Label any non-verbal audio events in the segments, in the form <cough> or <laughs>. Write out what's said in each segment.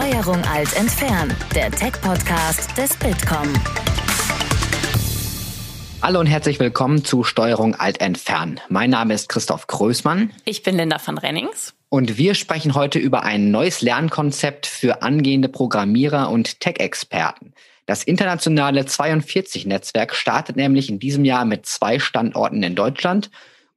Steuerung Alt entfernen, der Tech-Podcast des Bitkom. Hallo und herzlich willkommen zu Steuerung Alt entfernen. Mein Name ist Christoph Größmann. Ich bin Linda van Rennings. Und wir sprechen heute über ein neues Lernkonzept für angehende Programmierer und Tech-Experten. Das internationale 42-Netzwerk startet nämlich in diesem Jahr mit zwei Standorten in Deutschland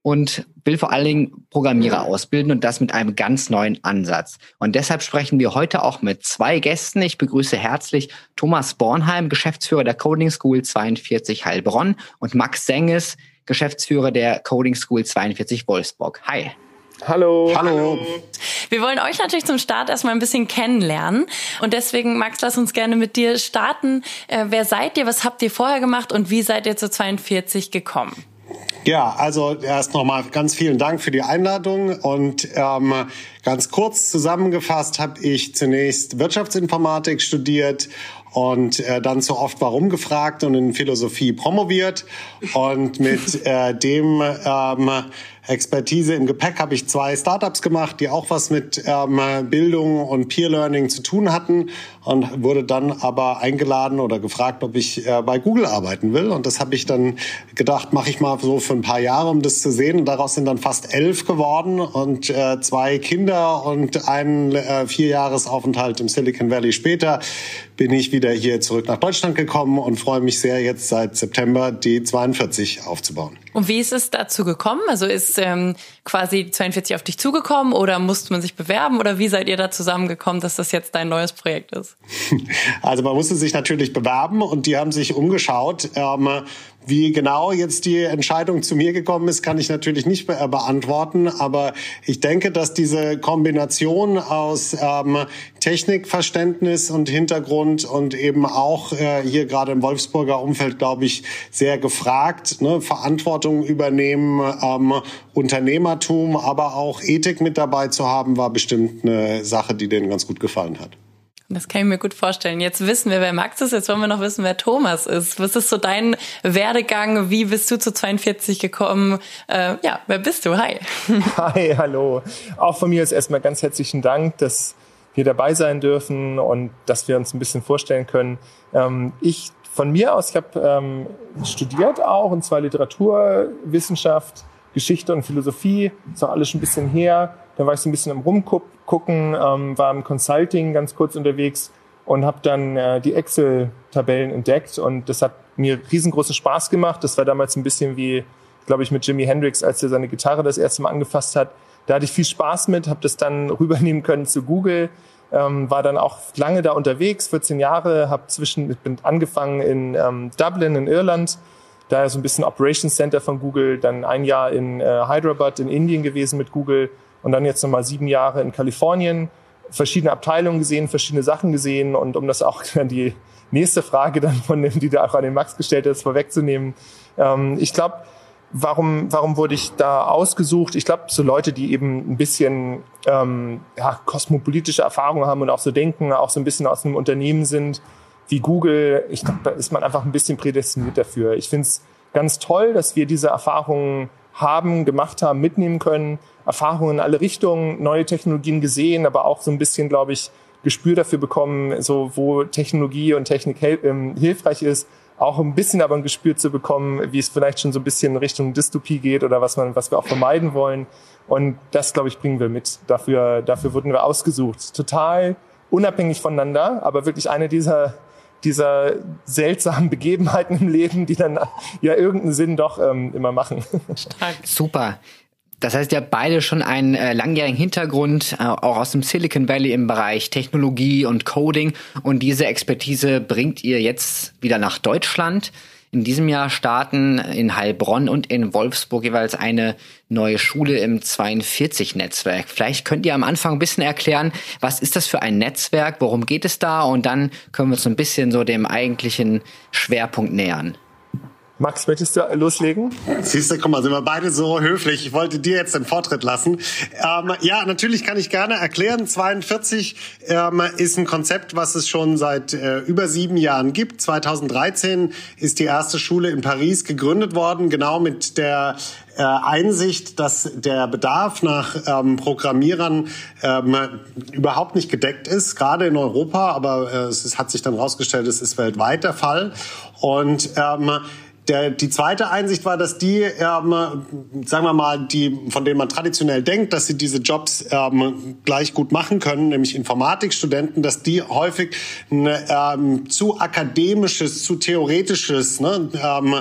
und will vor allen Dingen Programmierer ausbilden und das mit einem ganz neuen Ansatz. Und deshalb sprechen wir heute auch mit zwei Gästen. Ich begrüße herzlich Thomas Bornheim, Geschäftsführer der Coding School 42 Heilbronn und Max Senges, Geschäftsführer der Coding School 42 Wolfsburg. Hi. Hallo. Hallo. Wir wollen euch natürlich zum Start erstmal ein bisschen kennenlernen. Und deswegen, Max, lass uns gerne mit dir starten. Äh, wer seid ihr? Was habt ihr vorher gemacht? Und wie seid ihr zu 42 gekommen? Ja, also erst nochmal ganz vielen Dank für die Einladung und ähm, ganz kurz zusammengefasst habe ich zunächst Wirtschaftsinformatik studiert und äh, dann so oft warum gefragt und in Philosophie promoviert und mit äh, dem ähm, Expertise im Gepäck habe ich zwei Startups gemacht, die auch was mit ähm, Bildung und Peer Learning zu tun hatten und wurde dann aber eingeladen oder gefragt, ob ich äh, bei Google arbeiten will. Und das habe ich dann gedacht, mache ich mal so für ein paar Jahre, um das zu sehen. Und daraus sind dann fast elf geworden und äh, zwei Kinder und ein äh, Vierjahresaufenthalt im Silicon Valley später bin ich wieder hier zurück nach Deutschland gekommen und freue mich sehr, jetzt seit September die 42 aufzubauen. Und wie ist es dazu gekommen? Also ist ähm, quasi 42 auf dich zugekommen oder musste man sich bewerben oder wie seid ihr da zusammengekommen, dass das jetzt dein neues Projekt ist? <laughs> Also man musste sich natürlich bewerben und die haben sich umgeschaut. Ähm, wie genau jetzt die Entscheidung zu mir gekommen ist, kann ich natürlich nicht be beantworten. Aber ich denke, dass diese Kombination aus ähm, Technikverständnis und Hintergrund und eben auch äh, hier gerade im Wolfsburger Umfeld, glaube ich, sehr gefragt. Ne? Verantwortung übernehmen, ähm, Unternehmertum, aber auch Ethik mit dabei zu haben, war bestimmt eine Sache, die denen ganz gut gefallen hat. Das kann ich mir gut vorstellen. Jetzt wissen wir, wer Max ist. Jetzt wollen wir noch wissen, wer Thomas ist. Was ist so dein Werdegang? Wie bist du zu 42 gekommen? Äh, ja, wer bist du? Hi. <laughs> Hi, hallo. Auch von mir ist erstmal ganz herzlichen Dank, dass wir dabei sein dürfen und dass wir uns ein bisschen vorstellen können. Ähm, ich von mir aus, ich habe ähm, studiert auch, und zwar Literaturwissenschaft, Geschichte und Philosophie. Ist auch alles schon ein bisschen her da war ich so ein bisschen am Rumgucken, ähm, war im Consulting ganz kurz unterwegs und habe dann äh, die Excel-Tabellen entdeckt und das hat mir riesengroßen Spaß gemacht. Das war damals ein bisschen wie, glaube ich, mit Jimi Hendrix, als er seine Gitarre das erste Mal angefasst hat. Da hatte ich viel Spaß mit, habe das dann <laughs> rübernehmen können zu Google, ähm, war dann auch lange da unterwegs, 14 Jahre, habe zwischen, ich bin angefangen in ähm, Dublin in Irland, da so ein bisschen Operations Center von Google, dann ein Jahr in äh, Hyderabad in Indien gewesen mit Google und dann jetzt nochmal sieben Jahre in Kalifornien, verschiedene Abteilungen gesehen, verschiedene Sachen gesehen und um das auch <laughs> die nächste Frage dann von dem, die da auch an den Max gestellt ist, vorwegzunehmen. Ähm, ich glaube, warum, warum wurde ich da ausgesucht? Ich glaube, so Leute, die eben ein bisschen ähm, ja, kosmopolitische Erfahrungen haben und auch so denken, auch so ein bisschen aus einem Unternehmen sind wie Google. Ich glaube, da ist man einfach ein bisschen prädestiniert dafür. Ich finde es ganz toll, dass wir diese Erfahrungen haben, gemacht haben, mitnehmen können. Erfahrungen in alle Richtungen, neue Technologien gesehen, aber auch so ein bisschen, glaube ich, Gespür dafür bekommen, so wo Technologie und Technik ähm, hilfreich ist, auch ein bisschen aber ein Gespür zu bekommen, wie es vielleicht schon so ein bisschen in Richtung Dystopie geht oder was man, was wir auch vermeiden wollen. Und das, glaube ich, bringen wir mit. Dafür, dafür wurden wir ausgesucht. Total unabhängig voneinander, aber wirklich eine dieser dieser seltsamen Begebenheiten im Leben, die dann ja irgendeinen Sinn doch ähm, immer machen. Stark. Super. Das heißt, ihr habt beide schon einen äh, langjährigen Hintergrund, äh, auch aus dem Silicon Valley im Bereich Technologie und Coding. Und diese Expertise bringt ihr jetzt wieder nach Deutschland. In diesem Jahr starten in Heilbronn und in Wolfsburg jeweils eine neue Schule im 42-Netzwerk. Vielleicht könnt ihr am Anfang ein bisschen erklären, was ist das für ein Netzwerk, worum geht es da und dann können wir uns ein bisschen so dem eigentlichen Schwerpunkt nähern. Max, möchtest du loslegen? Siehst du, guck mal, sind wir beide so höflich. Ich wollte dir jetzt den Vortritt lassen. Ähm, ja, natürlich kann ich gerne erklären. 42 ähm, ist ein Konzept, was es schon seit äh, über sieben Jahren gibt. 2013 ist die erste Schule in Paris gegründet worden, genau mit der äh, Einsicht, dass der Bedarf nach ähm, Programmierern ähm, überhaupt nicht gedeckt ist, gerade in Europa, aber äh, es hat sich dann herausgestellt, es ist weltweit der Fall. Und ähm, der, die zweite Einsicht war, dass die, ähm, sagen wir mal, die, von denen man traditionell denkt, dass sie diese Jobs ähm, gleich gut machen können, nämlich Informatikstudenten, dass die häufig ein ähm, zu akademisches, zu theoretisches ne, ähm,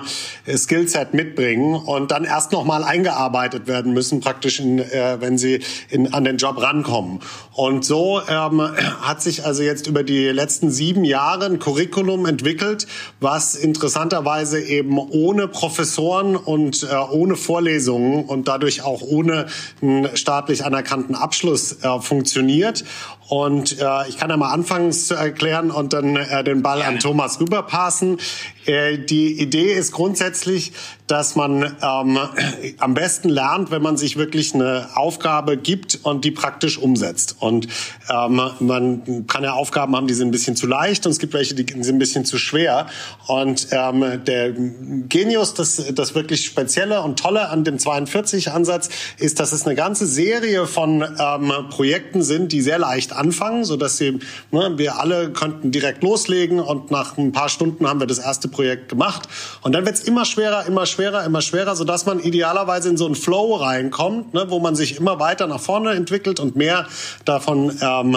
Skillset mitbringen und dann erst noch mal eingearbeitet werden müssen, praktisch, in, äh, wenn sie in, an den Job rankommen. Und so ähm, hat sich also jetzt über die letzten sieben Jahre ein Curriculum entwickelt, was interessanterweise eben eben ohne Professoren und äh, ohne Vorlesungen und dadurch auch ohne einen staatlich anerkannten Abschluss äh, funktioniert. Und äh, ich kann ja mal anfangen zu erklären und dann äh, den Ball an Thomas rüberpassen. Äh, die Idee ist grundsätzlich, dass man ähm, <clears throat> am besten lernt, wenn man sich wirklich eine Aufgabe gibt und die praktisch umsetzt. Und ähm, man kann ja Aufgaben haben, die sind ein bisschen zu leicht und es gibt welche, die sind ein bisschen zu schwer. Und ähm, der Genius, das, das wirklich Spezielle und Tolle an dem 42-Ansatz ist, dass es eine ganze Serie von ähm, Projekten sind, die sehr leicht anfangen, so dass sie, ne, wir alle könnten direkt loslegen und nach ein paar Stunden haben wir das erste Projekt gemacht. Und dann wird es immer schwerer, immer schwerer, immer schwerer, so dass man idealerweise in so einen Flow reinkommt, ne, wo man sich immer weiter nach vorne entwickelt und mehr davon ähm,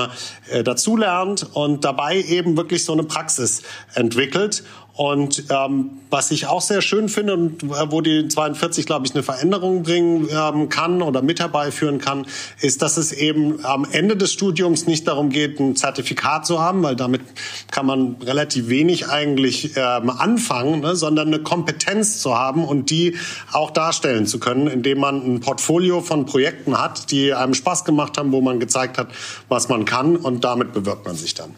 äh, dazulernt und dabei eben wirklich so eine Praxis entwickelt. Und ähm, was ich auch sehr schön finde und wo die 42, glaube ich, eine Veränderung bringen ähm, kann oder mit herbeiführen kann, ist, dass es eben am Ende des Studiums nicht darum geht, ein Zertifikat zu haben, weil damit kann man relativ wenig eigentlich ähm, anfangen, ne, sondern eine Kompetenz zu haben und die auch darstellen zu können, indem man ein Portfolio von Projekten hat, die einem Spaß gemacht haben, wo man gezeigt hat, was man kann und damit bewirbt man sich dann.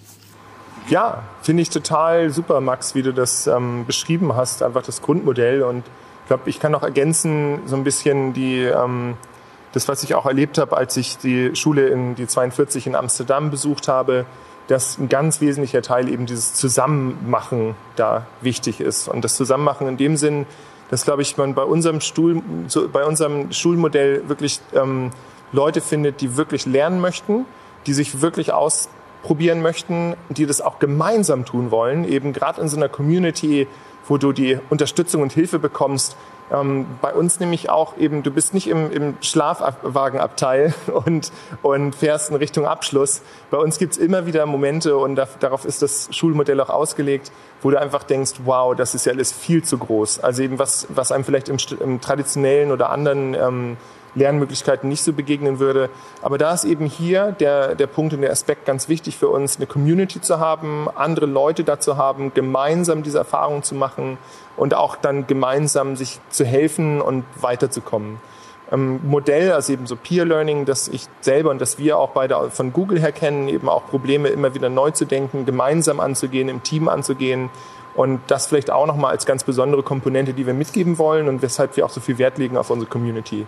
Ja, finde ich total super, Max, wie du das ähm, beschrieben hast, einfach das Grundmodell. Und ich glaube, ich kann noch ergänzen so ein bisschen die, ähm, das, was ich auch erlebt habe, als ich die Schule in die 42 in Amsterdam besucht habe, dass ein ganz wesentlicher Teil eben dieses Zusammenmachen da wichtig ist. Und das Zusammenmachen in dem Sinn, dass, glaube ich, man bei unserem, Stuhl, bei unserem Schulmodell wirklich ähm, Leute findet, die wirklich lernen möchten, die sich wirklich aus probieren möchten, die das auch gemeinsam tun wollen, eben gerade in so einer Community, wo du die Unterstützung und Hilfe bekommst. Ähm, bei uns nämlich auch eben, du bist nicht im, im Schlafwagenabteil <laughs> und, und fährst in Richtung Abschluss. Bei uns gibt's immer wieder Momente und da, darauf ist das Schulmodell auch ausgelegt, wo du einfach denkst, wow, das ist ja alles viel zu groß. Also eben was, was einem vielleicht im, im traditionellen oder anderen ähm, Lernmöglichkeiten nicht so begegnen würde. Aber da ist eben hier der, der Punkt und der Aspekt ganz wichtig für uns, eine Community zu haben, andere Leute dazu haben, gemeinsam diese Erfahrung zu machen und auch dann gemeinsam sich zu helfen und weiterzukommen. Ähm, Modell, also eben so Peer Learning, das ich selber und das wir auch beide von Google her kennen, eben auch Probleme immer wieder neu zu denken, gemeinsam anzugehen, im Team anzugehen und das vielleicht auch nochmal als ganz besondere Komponente, die wir mitgeben wollen und weshalb wir auch so viel Wert legen auf unsere Community.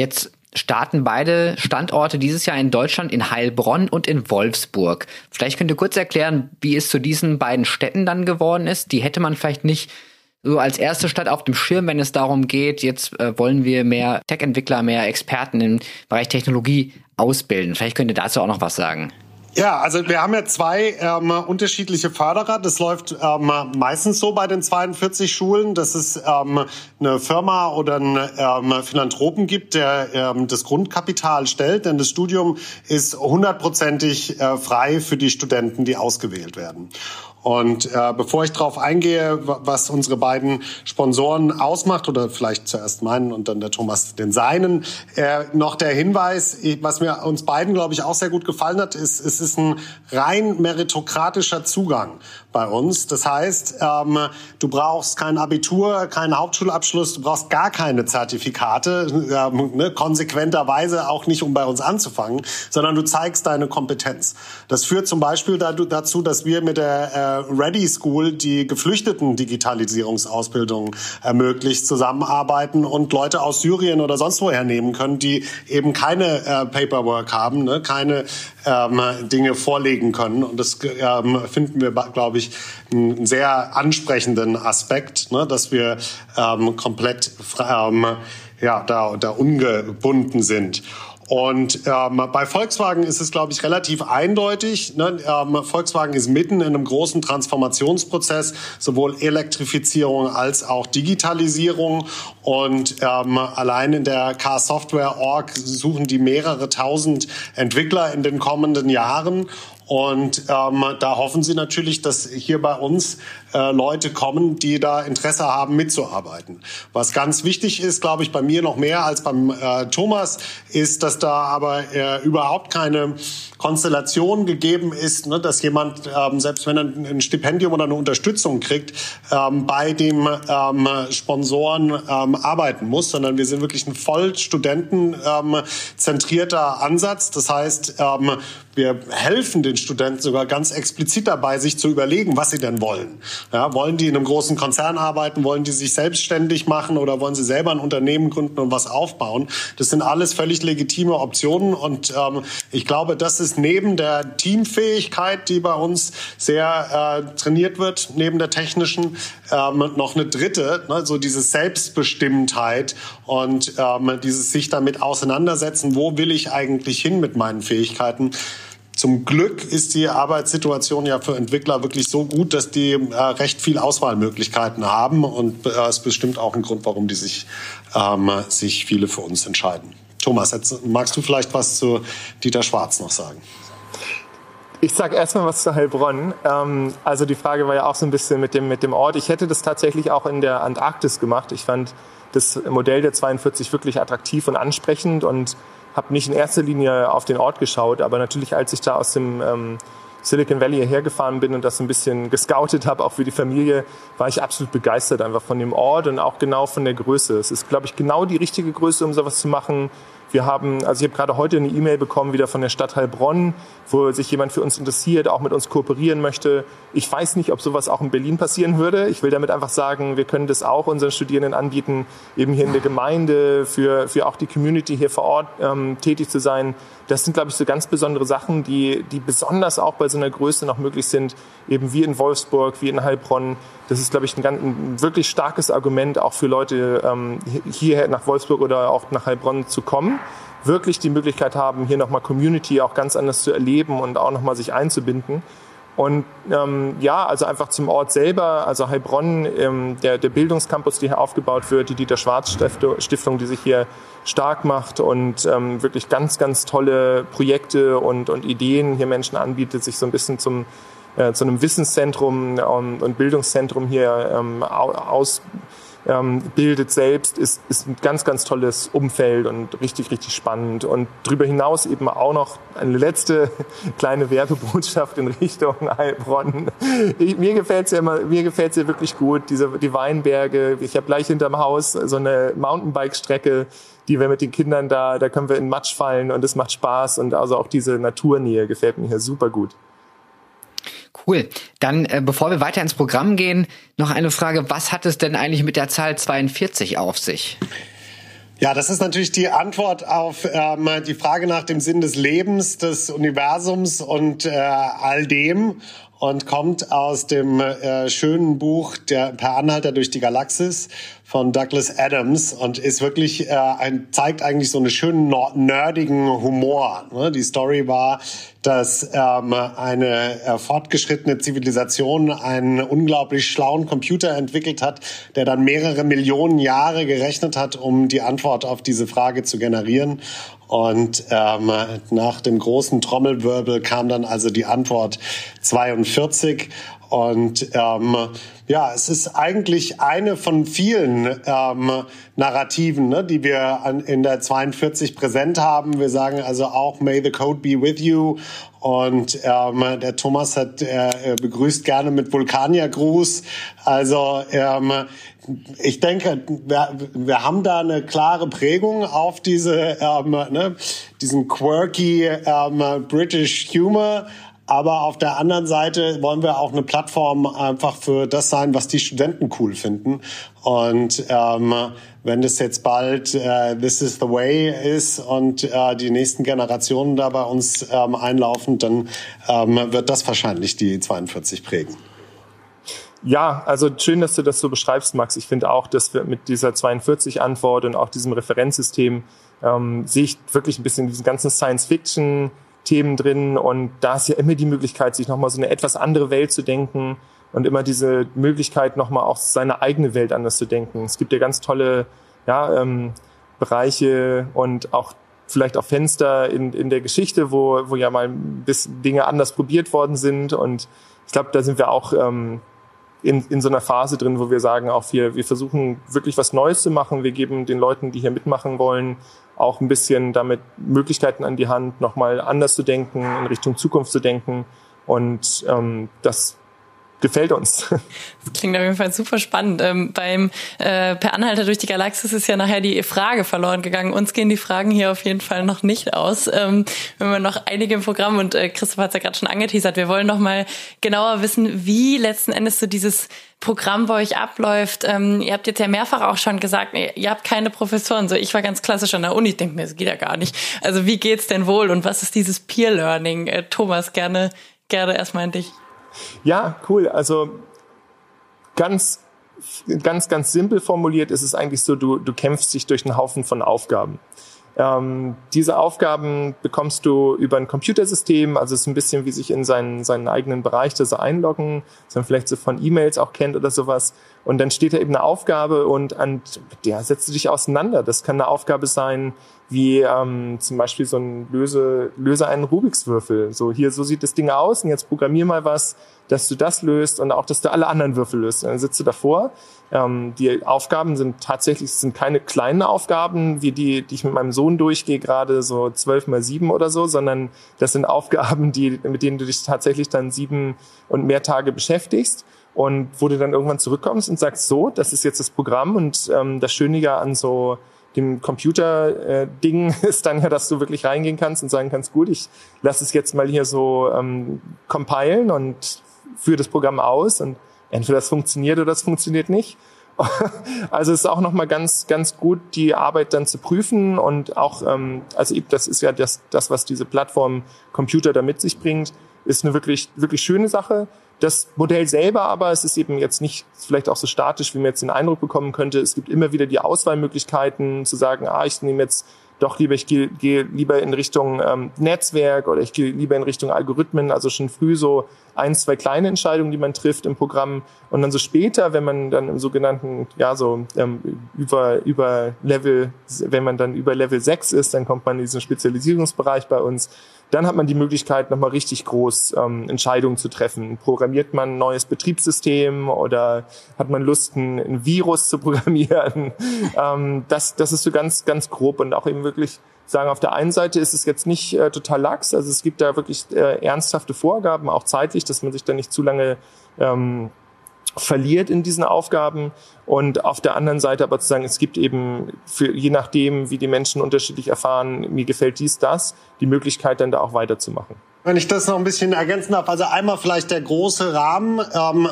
Jetzt starten beide Standorte dieses Jahr in Deutschland in Heilbronn und in Wolfsburg. Vielleicht könnt ihr kurz erklären, wie es zu diesen beiden Städten dann geworden ist. Die hätte man vielleicht nicht so als erste Stadt auf dem Schirm, wenn es darum geht, jetzt äh, wollen wir mehr Tech-Entwickler, mehr Experten im Bereich Technologie ausbilden. Vielleicht könnt ihr dazu auch noch was sagen. Ja, also wir haben ja zwei ähm, unterschiedliche Förderer. Das läuft ähm, meistens so bei den 42 Schulen, dass es ähm, eine Firma oder einen ähm, Philanthropen gibt, der ähm, das Grundkapital stellt. Denn das Studium ist hundertprozentig äh, frei für die Studenten, die ausgewählt werden. Und äh, bevor ich darauf eingehe, was unsere beiden Sponsoren ausmacht, oder vielleicht zuerst meinen und dann der Thomas den seinen, äh, noch der Hinweis, was mir uns beiden, glaube ich, auch sehr gut gefallen hat, ist, es ist ein rein meritokratischer Zugang bei uns. Das heißt, ähm, du brauchst kein Abitur, keinen Hauptschulabschluss, du brauchst gar keine Zertifikate, ähm, ne, konsequenterweise auch nicht, um bei uns anzufangen, sondern du zeigst deine Kompetenz. Das führt zum Beispiel dazu, dass wir mit der der Ready School, die Geflüchteten Digitalisierungsausbildung ermöglicht, zusammenarbeiten und Leute aus Syrien oder sonst woher nehmen können, die eben keine äh, Paperwork haben, ne, keine ähm, Dinge vorlegen können. Und das ähm, finden wir, glaube ich, einen sehr ansprechenden Aspekt, ne, dass wir ähm, komplett ähm, ja, da, da ungebunden sind. Und ähm, bei Volkswagen ist es, glaube ich, relativ eindeutig. Ne? Ähm, Volkswagen ist mitten in einem großen Transformationsprozess, sowohl Elektrifizierung als auch Digitalisierung. Und ähm, allein in der Car Software Org suchen die mehrere tausend Entwickler in den kommenden Jahren. Und ähm, da hoffen sie natürlich, dass hier bei uns äh, Leute kommen, die da Interesse haben, mitzuarbeiten. Was ganz wichtig ist, glaube ich, bei mir noch mehr als beim äh, Thomas, ist, dass da aber äh, überhaupt keine Konstellation gegeben ist, ne, dass jemand, ähm, selbst wenn er ein Stipendium oder eine Unterstützung kriegt, ähm, bei dem ähm, Sponsoren ähm, arbeiten muss, sondern wir sind wirklich ein voll studentenzentrierter ähm, Ansatz. Das heißt, ähm, wir helfen den Studenten sogar ganz explizit dabei, sich zu überlegen, was sie denn wollen. Ja, wollen die in einem großen Konzern arbeiten? Wollen die sich selbstständig machen oder wollen sie selber ein Unternehmen gründen und was aufbauen? Das sind alles völlig legitime Optionen und ähm, ich glaube, das ist neben der Teamfähigkeit, die bei uns sehr äh, trainiert wird, neben der technischen, ähm, noch eine dritte, ne, so diese Selbstbestimmtheit und ähm, dieses sich damit auseinandersetzen, wo will ich eigentlich hin mit meinen Fähigkeiten. Zum Glück ist die Arbeitssituation ja für Entwickler wirklich so gut, dass die äh, recht viel Auswahlmöglichkeiten haben und äh, ist bestimmt auch ein Grund, warum die sich, ähm, sich viele für uns entscheiden. Thomas, jetzt magst du vielleicht was zu Dieter Schwarz noch sagen? Ich sage erstmal was zu Heilbronn. Ähm, also die Frage war ja auch so ein bisschen mit dem, mit dem Ort. Ich hätte das tatsächlich auch in der Antarktis gemacht. Ich fand das Modell der 42 wirklich attraktiv und ansprechend und habe nicht in erster Linie auf den Ort geschaut, aber natürlich, als ich da aus dem ähm, Silicon Valley hierher gefahren bin und das ein bisschen gescoutet habe, auch für die Familie, war ich absolut begeistert einfach von dem Ort und auch genau von der Größe. Es ist, glaube ich, genau die richtige Größe, um sowas zu machen. Wir haben, also ich habe gerade heute eine E-Mail bekommen wieder von der Stadt Heilbronn, wo sich jemand für uns interessiert, auch mit uns kooperieren möchte. Ich weiß nicht, ob sowas auch in Berlin passieren würde. Ich will damit einfach sagen, wir können das auch unseren Studierenden anbieten, eben hier in der Gemeinde, für, für auch die Community hier vor Ort ähm, tätig zu sein. Das sind, glaube ich, so ganz besondere Sachen, die, die besonders auch bei so einer Größe noch möglich sind, eben wie in Wolfsburg, wie in Heilbronn. Das ist, glaube ich, ein, ganz, ein wirklich starkes Argument auch für Leute, ähm, hierher nach Wolfsburg oder auch nach Heilbronn zu kommen wirklich die Möglichkeit haben, hier nochmal Community auch ganz anders zu erleben und auch nochmal sich einzubinden. Und ähm, ja, also einfach zum Ort selber, also Heilbronn, ähm, der, der Bildungscampus, der hier aufgebaut wird, die Dieter Schwarz Stiftung, die sich hier stark macht und ähm, wirklich ganz, ganz tolle Projekte und, und Ideen hier Menschen anbietet, sich so ein bisschen zum, äh, zu einem Wissenszentrum ähm, und Bildungszentrum hier ähm, aus ähm, bildet selbst, ist, ist ein ganz, ganz tolles Umfeld und richtig, richtig spannend. Und darüber hinaus eben auch noch eine letzte <laughs> kleine Werbebotschaft in Richtung <laughs> Heilbronn. Ich, mir gefällt's ja immer, mir gefällt's ja wirklich gut, diese, die Weinberge. Ich habe gleich hinterm Haus so eine Mountainbike-Strecke, die wir mit den Kindern da, da können wir in Matsch fallen und es macht Spaß und also auch diese Naturnähe gefällt mir hier super gut. Cool. Dann, äh, bevor wir weiter ins Programm gehen, noch eine Frage. Was hat es denn eigentlich mit der Zahl 42 auf sich? Ja, das ist natürlich die Antwort auf ähm, die Frage nach dem Sinn des Lebens, des Universums und äh, all dem und kommt aus dem äh, schönen Buch der Per Anhalter durch die Galaxis von Douglas Adams und ist wirklich äh, ein, zeigt eigentlich so einen schönen nerdigen Humor. Ne? Die Story war, dass ähm, eine äh, fortgeschrittene Zivilisation einen unglaublich schlauen Computer entwickelt hat, der dann mehrere Millionen Jahre gerechnet hat, um die Antwort auf diese Frage zu generieren. Und ähm, nach dem großen Trommelwirbel kam dann also die Antwort 42. Und ähm, ja, es ist eigentlich eine von vielen ähm, Narrativen, ne, die wir an, in der 42 präsent haben. Wir sagen also auch May the Code be with you. Und ähm, der Thomas hat äh, begrüßt gerne mit Vulkaniergruß. Also ähm, ich denke, wir, wir haben da eine klare Prägung auf diese, ähm, ne, diesen quirky ähm, British Humor Aber auf der anderen Seite wollen wir auch eine Plattform einfach für das sein, was die Studenten cool finden. Und ähm, wenn das jetzt bald äh, This is the Way ist und äh, die nächsten Generationen da bei uns ähm, einlaufen, dann ähm, wird das wahrscheinlich die 42 prägen. Ja, also schön, dass du das so beschreibst, Max. Ich finde auch, dass wir mit dieser 42-Antwort und auch diesem Referenzsystem ähm, sehe ich wirklich ein bisschen diesen ganzen Science-Fiction-Themen drin. Und da ist ja immer die Möglichkeit, sich nochmal so eine etwas andere Welt zu denken und immer diese Möglichkeit, nochmal auch seine eigene Welt anders zu denken. Es gibt ja ganz tolle ja, ähm, Bereiche und auch vielleicht auch Fenster in, in der Geschichte, wo, wo ja mal bis Dinge anders probiert worden sind. Und ich glaube, da sind wir auch ähm, in, in so einer Phase drin, wo wir sagen, auch wir, wir versuchen wirklich was Neues zu machen. Wir geben den Leuten, die hier mitmachen wollen, auch ein bisschen damit Möglichkeiten an die Hand, nochmal anders zu denken, in Richtung Zukunft zu denken. Und ähm, das gefällt uns. Das klingt auf jeden Fall super spannend. Ähm, beim äh, Per Anhalter durch die Galaxis ist ja nachher die Frage verloren gegangen. Uns gehen die Fragen hier auf jeden Fall noch nicht aus. Ähm, wir haben noch einige im Programm und äh, Christoph hat es ja gerade schon angeteasert. Wir wollen noch mal genauer wissen, wie letzten Endes so dieses Programm bei euch abläuft. Ähm, ihr habt jetzt ja mehrfach auch schon gesagt, ihr habt keine Professoren. So, ich war ganz klassisch an der Uni, denke mir, das geht ja gar nicht. Also wie geht's denn wohl und was ist dieses Peer Learning? Äh, Thomas, gerne, gerne erstmal an dich. Ja, cool. Also ganz, ganz, ganz simpel formuliert ist es eigentlich so, du, du kämpfst dich durch einen Haufen von Aufgaben. Ähm, diese Aufgaben bekommst du über ein Computersystem, also es ist ein bisschen wie sich in seinen, seinen eigenen Bereich da so einloggen, dass man vielleicht so von E-Mails auch kennt oder sowas. Und dann steht da eben eine Aufgabe und an der setzt du dich auseinander. Das kann eine Aufgabe sein, wie ähm, zum Beispiel so ein Löse, löse einen Rubikswürfel. So hier, so sieht das Ding aus und jetzt programmier mal was, dass du das löst und auch, dass du alle anderen Würfel löst. Und dann sitzt du davor. Ähm, die Aufgaben sind tatsächlich, sind keine kleinen Aufgaben, wie die, die ich mit meinem Sohn durchgehe, gerade so zwölf mal sieben oder so, sondern das sind Aufgaben, die, mit denen du dich tatsächlich dann sieben und mehr Tage beschäftigst und wo du dann irgendwann zurückkommst und sagst, so, das ist jetzt das Programm und ähm, das Schöne ja an so dem Computer-Ding äh, <laughs> ist dann ja, dass du wirklich reingehen kannst und sagen kannst, gut, ich lasse es jetzt mal hier so ähm, compilen und führe das Programm aus und entweder das funktioniert oder das funktioniert nicht. <laughs> Also es ist auch nochmal ganz, ganz gut, die Arbeit dann zu prüfen und auch, ähm, also das ist ja das, das, was diese Plattform Computer da mit sich bringt, ist eine wirklich, wirklich schöne Sache. Das Modell selber aber, es ist eben jetzt nicht vielleicht auch so statisch, wie man jetzt den Eindruck bekommen könnte. Es gibt immer wieder die Auswahlmöglichkeiten zu sagen, ah, ich nehme jetzt doch lieber, ich gehe, gehe lieber in Richtung ähm, Netzwerk oder ich gehe lieber in Richtung Algorithmen, also schon früh so ein, zwei kleine Entscheidungen, die man trifft im Programm. Und dann so später, wenn man dann im sogenannten, ja, so ähm, über, über Level, wenn man dann über Level 6 ist, dann kommt man in diesen Spezialisierungsbereich bei uns, dann hat man die Möglichkeit, nochmal richtig groß ähm, Entscheidungen zu treffen. Programmiert man ein neues Betriebssystem oder hat man Lust, ein, ein Virus zu <laughs> programmieren? ähm, das, das ist so ganz, ganz grob und auch eben wirklich sagen, auf der einen Seite ist es jetzt nicht äh, total lax, also es gibt da wirklich äh, ernsthafte Vorgaben, auch zeitlich, dass man sich da nicht zu lange ähm, verliert in diesen Aufgaben und auf der anderen Seite aber zu sagen, es gibt eben für, je nachdem, wie die Menschen unterschiedlich erfahren, mir gefällt dies, das, die Möglichkeit dann da auch weiterzumachen. Wenn ich das noch ein bisschen ergänzen darf, also einmal vielleicht der große Rahmen. Ähm,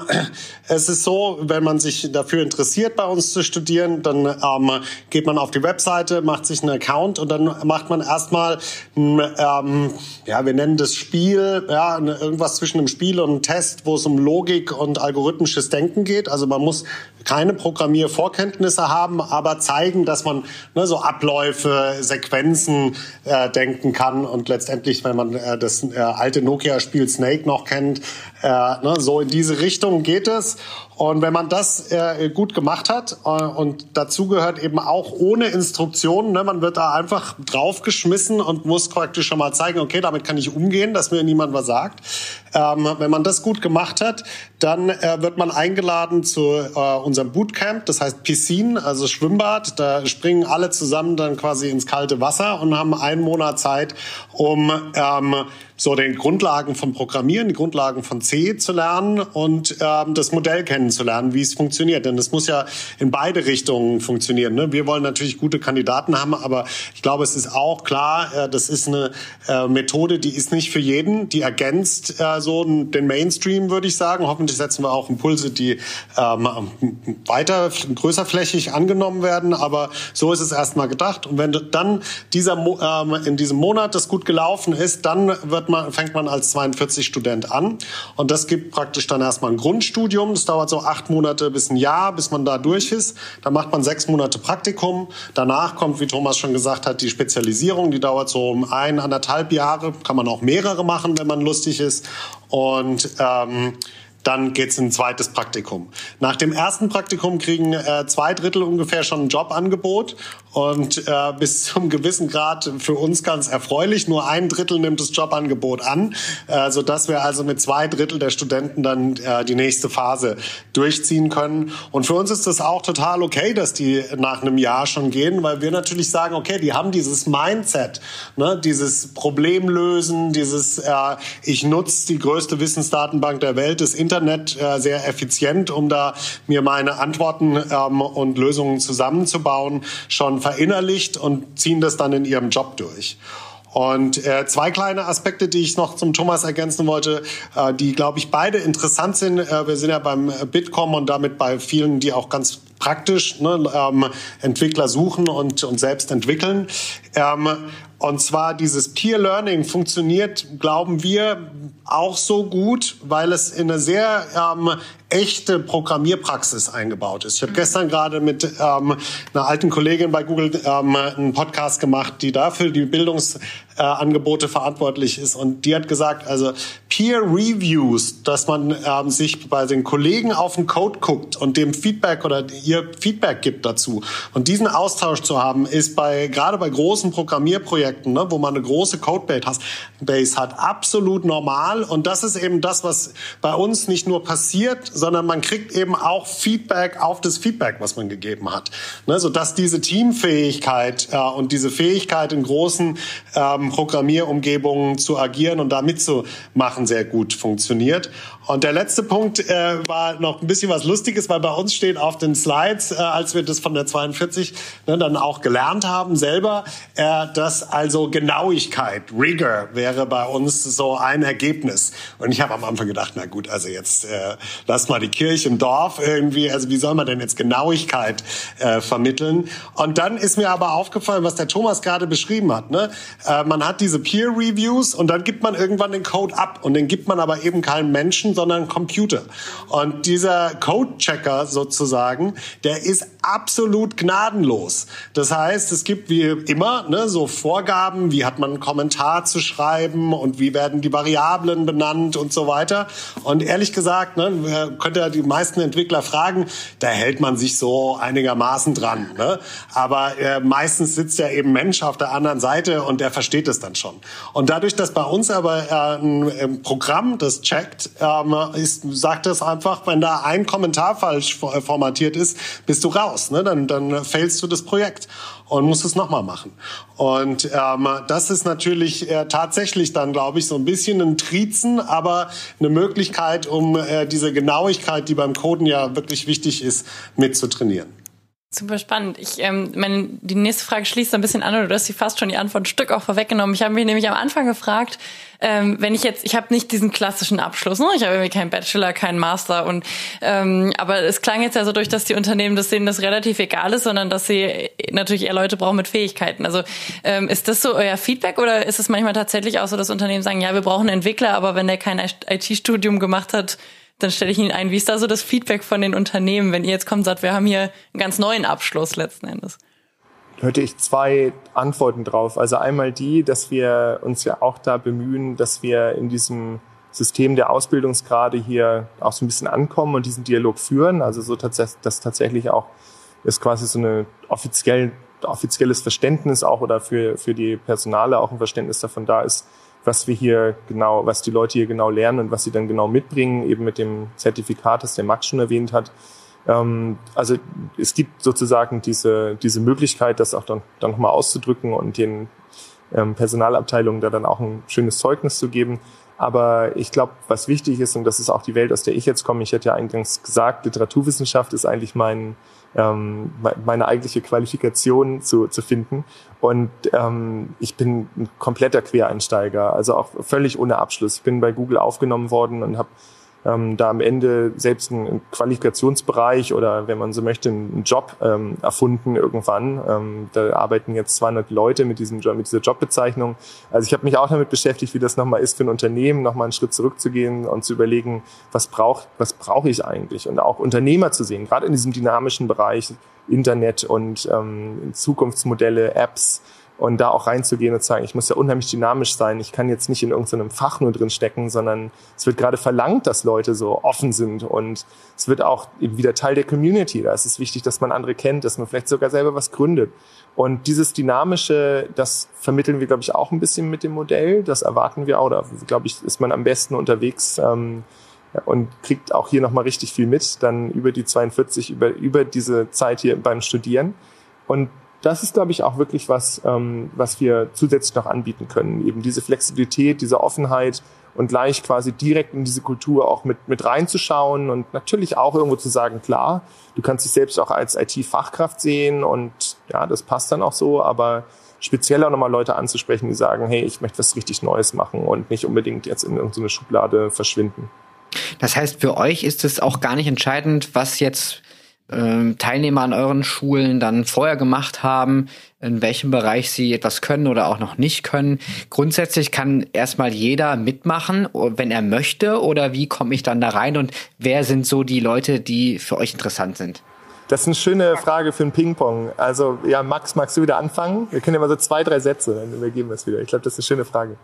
es ist so, wenn man sich dafür interessiert, bei uns zu studieren, dann ähm, geht man auf die Webseite, macht sich einen Account und dann macht man erstmal, ähm, ja, wir nennen das Spiel, ja, irgendwas zwischen einem Spiel und einem Test, wo es um Logik und algorithmisches Denken geht. Also man muss keine Programmiervorkenntnisse haben, aber zeigen, dass man ne, so Abläufe, Sequenzen äh, denken kann und letztendlich, wenn man äh, das äh, alte Nokia-Spiel Snake noch kennt, äh, ne, so in diese Richtung geht es. Und wenn man das äh, gut gemacht hat äh, und dazu gehört eben auch ohne Instruktionen, ne, man wird da einfach draufgeschmissen und muss praktisch schon mal zeigen, okay, damit kann ich umgehen, dass mir niemand was sagt. Ähm, wenn man das gut gemacht hat, dann äh, wird man eingeladen zu äh, unserem Bootcamp, das heißt Piscine, also Schwimmbad. Da springen alle zusammen dann quasi ins kalte Wasser und haben einen Monat Zeit, um ähm, so den Grundlagen von Programmieren, die Grundlagen von C zu lernen und ähm, das Modell kennenzulernen, wie es funktioniert. Denn es muss ja in beide Richtungen funktionieren. Ne? Wir wollen natürlich gute Kandidaten haben, aber ich glaube, es ist auch klar, äh, das ist eine äh, Methode, die ist nicht für jeden, die ergänzt äh, so den Mainstream, würde ich sagen. Hoffentlich setzen wir auch Impulse, die ähm, weiter größerflächig angenommen werden, aber so ist es erstmal gedacht. Und wenn dann dieser ähm, in diesem Monat das gut gelaufen ist, dann wird man, fängt man als 42 Student an. Und das gibt praktisch dann erstmal ein Grundstudium. Das dauert so acht Monate bis ein Jahr, bis man da durch ist. Dann macht man sechs Monate Praktikum. Danach kommt, wie Thomas schon gesagt hat, die Spezialisierung. Die dauert so um ein, anderthalb Jahre. Kann man auch mehrere machen, wenn man lustig ist. Und ähm, dann geht's in ein zweites Praktikum. Nach dem ersten Praktikum kriegen äh, zwei Drittel ungefähr schon ein Jobangebot und äh, bis zum gewissen Grad für uns ganz erfreulich. Nur ein Drittel nimmt das Jobangebot an, äh, sodass wir also mit zwei Drittel der Studenten dann äh, die nächste Phase durchziehen können. Und für uns ist das auch total okay, dass die nach einem Jahr schon gehen, weil wir natürlich sagen, okay, die haben dieses Mindset, ne, dieses Problemlösen, dieses äh, ich nutze die größte Wissensdatenbank der Welt, das Internet, äh, sehr effizient, um da mir meine Antworten ähm, und Lösungen zusammenzubauen, schon verinnerlicht und ziehen das dann in ihrem Job durch. Und äh, zwei kleine Aspekte, die ich noch zum Thomas ergänzen wollte, äh, die, glaube ich, beide interessant sind. Äh, wir sind ja beim Bitkom und damit bei vielen, die auch ganz praktisch ne, ähm, Entwickler suchen und, und selbst entwickeln. Ähm, und zwar dieses Peer Learning funktioniert, glauben wir, auch so gut, weil es in eine sehr ähm, echte Programmierpraxis eingebaut ist. Ich habe gestern gerade mit ähm, einer alten Kollegin bei Google ähm, einen Podcast gemacht, die dafür die Bildungsangebote äh, verantwortlich ist. Und die hat gesagt, also Peer Reviews, dass man ähm, sich bei den Kollegen auf den Code guckt und dem Feedback oder ihr Feedback gibt dazu. Und diesen Austausch zu haben, ist bei gerade bei großen Programmierprojekten, ne, wo man eine große Codebase hat, absolut normal. Und das ist eben das, was bei uns nicht nur passiert, sondern man kriegt eben auch Feedback auf das Feedback, was man gegeben hat. Ne, sodass diese Teamfähigkeit äh, und diese Fähigkeit in großen ähm, Programmierumgebungen zu agieren und da mitzumachen sehr gut funktioniert. Und der letzte Punkt äh, war noch ein bisschen was Lustiges, weil bei uns steht auf den Slides, äh, als wir das von der 42 ne, dann auch gelernt haben selber, äh, dass also Genauigkeit, Rigor wäre bei uns so ein Ergebnis. Und ich habe am Anfang gedacht, na gut, also jetzt äh, lass mal die Kirche im Dorf irgendwie, also wie soll man denn jetzt Genauigkeit äh, vermitteln? Und dann ist mir aber aufgefallen, was der Thomas gerade beschrieben hat. Ne? Äh, man hat diese Peer Reviews und dann gibt man irgendwann den Code ab und den gibt man aber eben keinem Menschen, sondern Computer. Und dieser Code-Checker sozusagen, der ist absolut gnadenlos. Das heißt, es gibt wie immer ne, so Vorgaben, wie hat man einen Kommentar zu schreiben und wie werden die Variablen benannt und so weiter. Und ehrlich gesagt, ne, könnte ja die meisten Entwickler fragen, da hält man sich so einigermaßen dran. Ne? Aber äh, meistens sitzt ja eben Mensch auf der anderen Seite und der versteht es dann schon. Und dadurch, dass bei uns aber äh, ein, ein Programm das checkt, ähm, ist, sagt es einfach, wenn da ein Kommentar falsch formatiert ist, bist du raus. Ne? Dann, dann failst du das Projekt und musst es nochmal machen. Und ähm, das ist natürlich äh, tatsächlich dann, glaube ich, so ein bisschen ein Trizen, aber eine Möglichkeit, um äh, diese Genauigkeit, die beim Coden ja wirklich wichtig ist, mitzutrainieren. Super spannend. Ich, ähm, meine, die nächste Frage schließt ein bisschen an, oder du hast sie fast schon die Antwort ein Stück auch vorweggenommen. Ich habe mich nämlich am Anfang gefragt, ähm, wenn ich jetzt, ich habe nicht diesen klassischen Abschluss, ne? ich habe irgendwie keinen Bachelor, keinen Master und ähm, aber es klang jetzt ja so durch, dass die Unternehmen das denen das relativ egal ist, sondern dass sie natürlich eher Leute brauchen mit Fähigkeiten. Also ähm, ist das so euer Feedback oder ist es manchmal tatsächlich auch so, dass Unternehmen sagen, ja, wir brauchen einen Entwickler, aber wenn der kein IT-Studium gemacht hat, dann stelle ich Ihnen ein, wie ist da so das Feedback von den Unternehmen, wenn ihr jetzt kommt und sagt, wir haben hier einen ganz neuen Abschluss letzten Endes? Hörte ich zwei Antworten drauf. Also einmal die, dass wir uns ja auch da bemühen, dass wir in diesem System der Ausbildungsgrade hier auch so ein bisschen ankommen und diesen Dialog führen. Also so, dass tatsächlich auch ist quasi so eine offiziell, offizielles Verständnis auch oder für, für die Personale auch ein Verständnis davon da ist, was wir hier genau, was die Leute hier genau lernen und was sie dann genau mitbringen, eben mit dem Zertifikat, das der Max schon erwähnt hat. Ähm, also es gibt sozusagen diese, diese Möglichkeit, das auch dann, dann nochmal auszudrücken und den, ähm, Personalabteilungen da dann auch ein schönes Zeugnis zu geben. Aber ich glaube, was wichtig ist, und das ist auch die Welt, aus der ich jetzt komme, ich hätte ja eingangs gesagt, Literaturwissenschaft ist eigentlich mein, ähm, meine eigentliche Qualifikation zu, zu finden. Und ähm, ich bin ein kompletter Quereinsteiger, also auch völlig ohne Abschluss. Ich bin bei Google aufgenommen worden und habe ähm, da am Ende selbst einen Qualifikationsbereich oder wenn man so möchte, einen Job ähm, erfunden irgendwann. Ähm, da arbeiten jetzt 200 Leute mit, diesem mit dieser Jobbezeichnung. Also ich habe mich auch damit beschäftigt, wie das nochmal ist für ein Unternehmen, nochmal einen Schritt zurückzugehen und zu überlegen, was braucht, was brauche ich eigentlich und auch Unternehmer zu sehen, gerade in diesem dynamischen Bereich Internet und ähm, Zukunftsmodelle, Apps, und da auch reinzugehen und zu sagen, ich muss ja unheimlich dynamisch sein. Ich kann jetzt nicht in irgendeinem Fach nur drin stecken, sondern es wird gerade verlangt, dass Leute so offen sind und es wird auch eben wieder Teil der Community. Da ist es wichtig, dass man andere kennt, dass man vielleicht sogar selber was gründet. Und dieses Dynamische, das vermitteln wir, glaube ich, auch ein bisschen mit dem Modell. Das erwarten wir auch. Da, glaube ich, ist man am besten unterwegs ähm, und kriegt auch hier nochmal richtig viel mit, dann über die 42, über, über diese Zeit hier beim Studieren. Und das ist, glaube ich, auch wirklich was, ähm, was wir zusätzlich noch anbieten können. Eben diese Flexibilität, diese Offenheit und gleich quasi direkt in diese Kultur auch mit, mit reinzuschauen und natürlich auch irgendwo zu sagen, klar, du kannst dich selbst auch als IT-Fachkraft sehen und ja, das passt dann auch so, aber speziell auch nochmal Leute anzusprechen, die sagen, hey, ich möchte was richtig Neues machen und nicht unbedingt jetzt in irgendeine Schublade verschwinden. Das heißt, für euch ist es auch gar nicht entscheidend, was jetzt Teilnehmer an euren Schulen dann vorher gemacht haben, in welchem Bereich sie etwas können oder auch noch nicht können. Grundsätzlich kann erstmal jeder mitmachen, wenn er möchte, oder wie komme ich dann da rein und wer sind so die Leute, die für euch interessant sind? Das ist eine schöne Frage für ein Ping-Pong. Also, ja, Max, magst du wieder anfangen? Wir können ja mal so zwei, drei Sätze, dann übergeben wir es wieder. Ich glaube, das ist eine schöne Frage.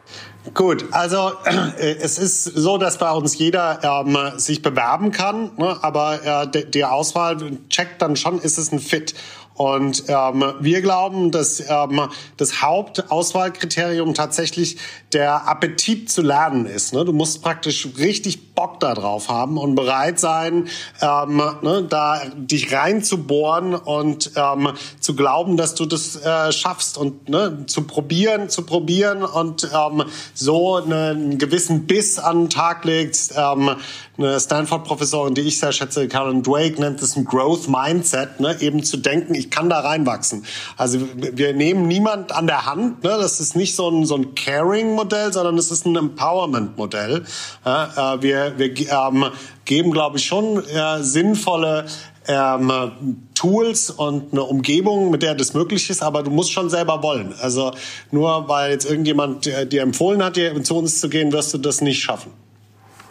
Gut, also äh, es ist so, dass bei uns jeder ähm, sich bewerben kann, ne? aber äh, die Auswahl checkt dann schon, ist es ein Fit. Und ähm, wir glauben, dass ähm, das Hauptauswahlkriterium tatsächlich der Appetit zu lernen ist. Ne? Du musst praktisch richtig Bock darauf haben und bereit sein, ähm, ne, da dich reinzubohren und ähm, zu glauben, dass du das äh, schaffst und ne, zu probieren, zu probieren und ähm, so einen gewissen Biss an den Tag legst. Ähm, eine Stanford-Professorin, die ich sehr schätze, Karen Drake, nennt es ein Growth Mindset, ne? eben zu denken, ich kann da reinwachsen. Also wir nehmen niemand an der Hand, ne? das ist nicht so ein, so ein Caring-Modell, sondern es ist ein Empowerment-Modell. Ja, äh, wir wir ähm, geben, glaube ich, schon äh, sinnvolle ähm, Tools und eine Umgebung, mit der das möglich ist, aber du musst schon selber wollen. Also nur weil jetzt irgendjemand äh, dir empfohlen hat, dir zu uns zu gehen, wirst du das nicht schaffen.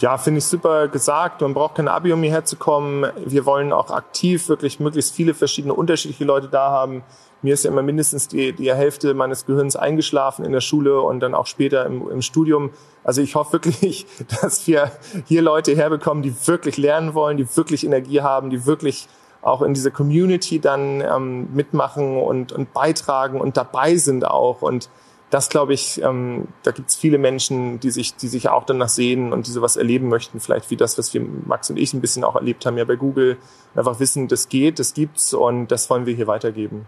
Ja, finde ich super gesagt. Man braucht kein Abi, um hierher zu kommen. Wir wollen auch aktiv wirklich möglichst viele verschiedene unterschiedliche Leute da haben. Mir ist ja immer mindestens die, die Hälfte meines Gehirns eingeschlafen in der Schule und dann auch später im, im Studium. Also ich hoffe <laughs> wirklich, dass wir hier Leute herbekommen, die wirklich lernen wollen, die wirklich Energie haben, die wirklich auch in dieser Community dann ähm, mitmachen und, und beitragen und dabei sind auch. Und das glaube ich, ähm, da gibt es viele Menschen, die sich, die sich auch danach sehen und die sowas erleben möchten, vielleicht wie das, was wir Max und ich ein bisschen auch erlebt haben ja bei Google, einfach wissen, das geht, das gibt's und das wollen wir hier weitergeben.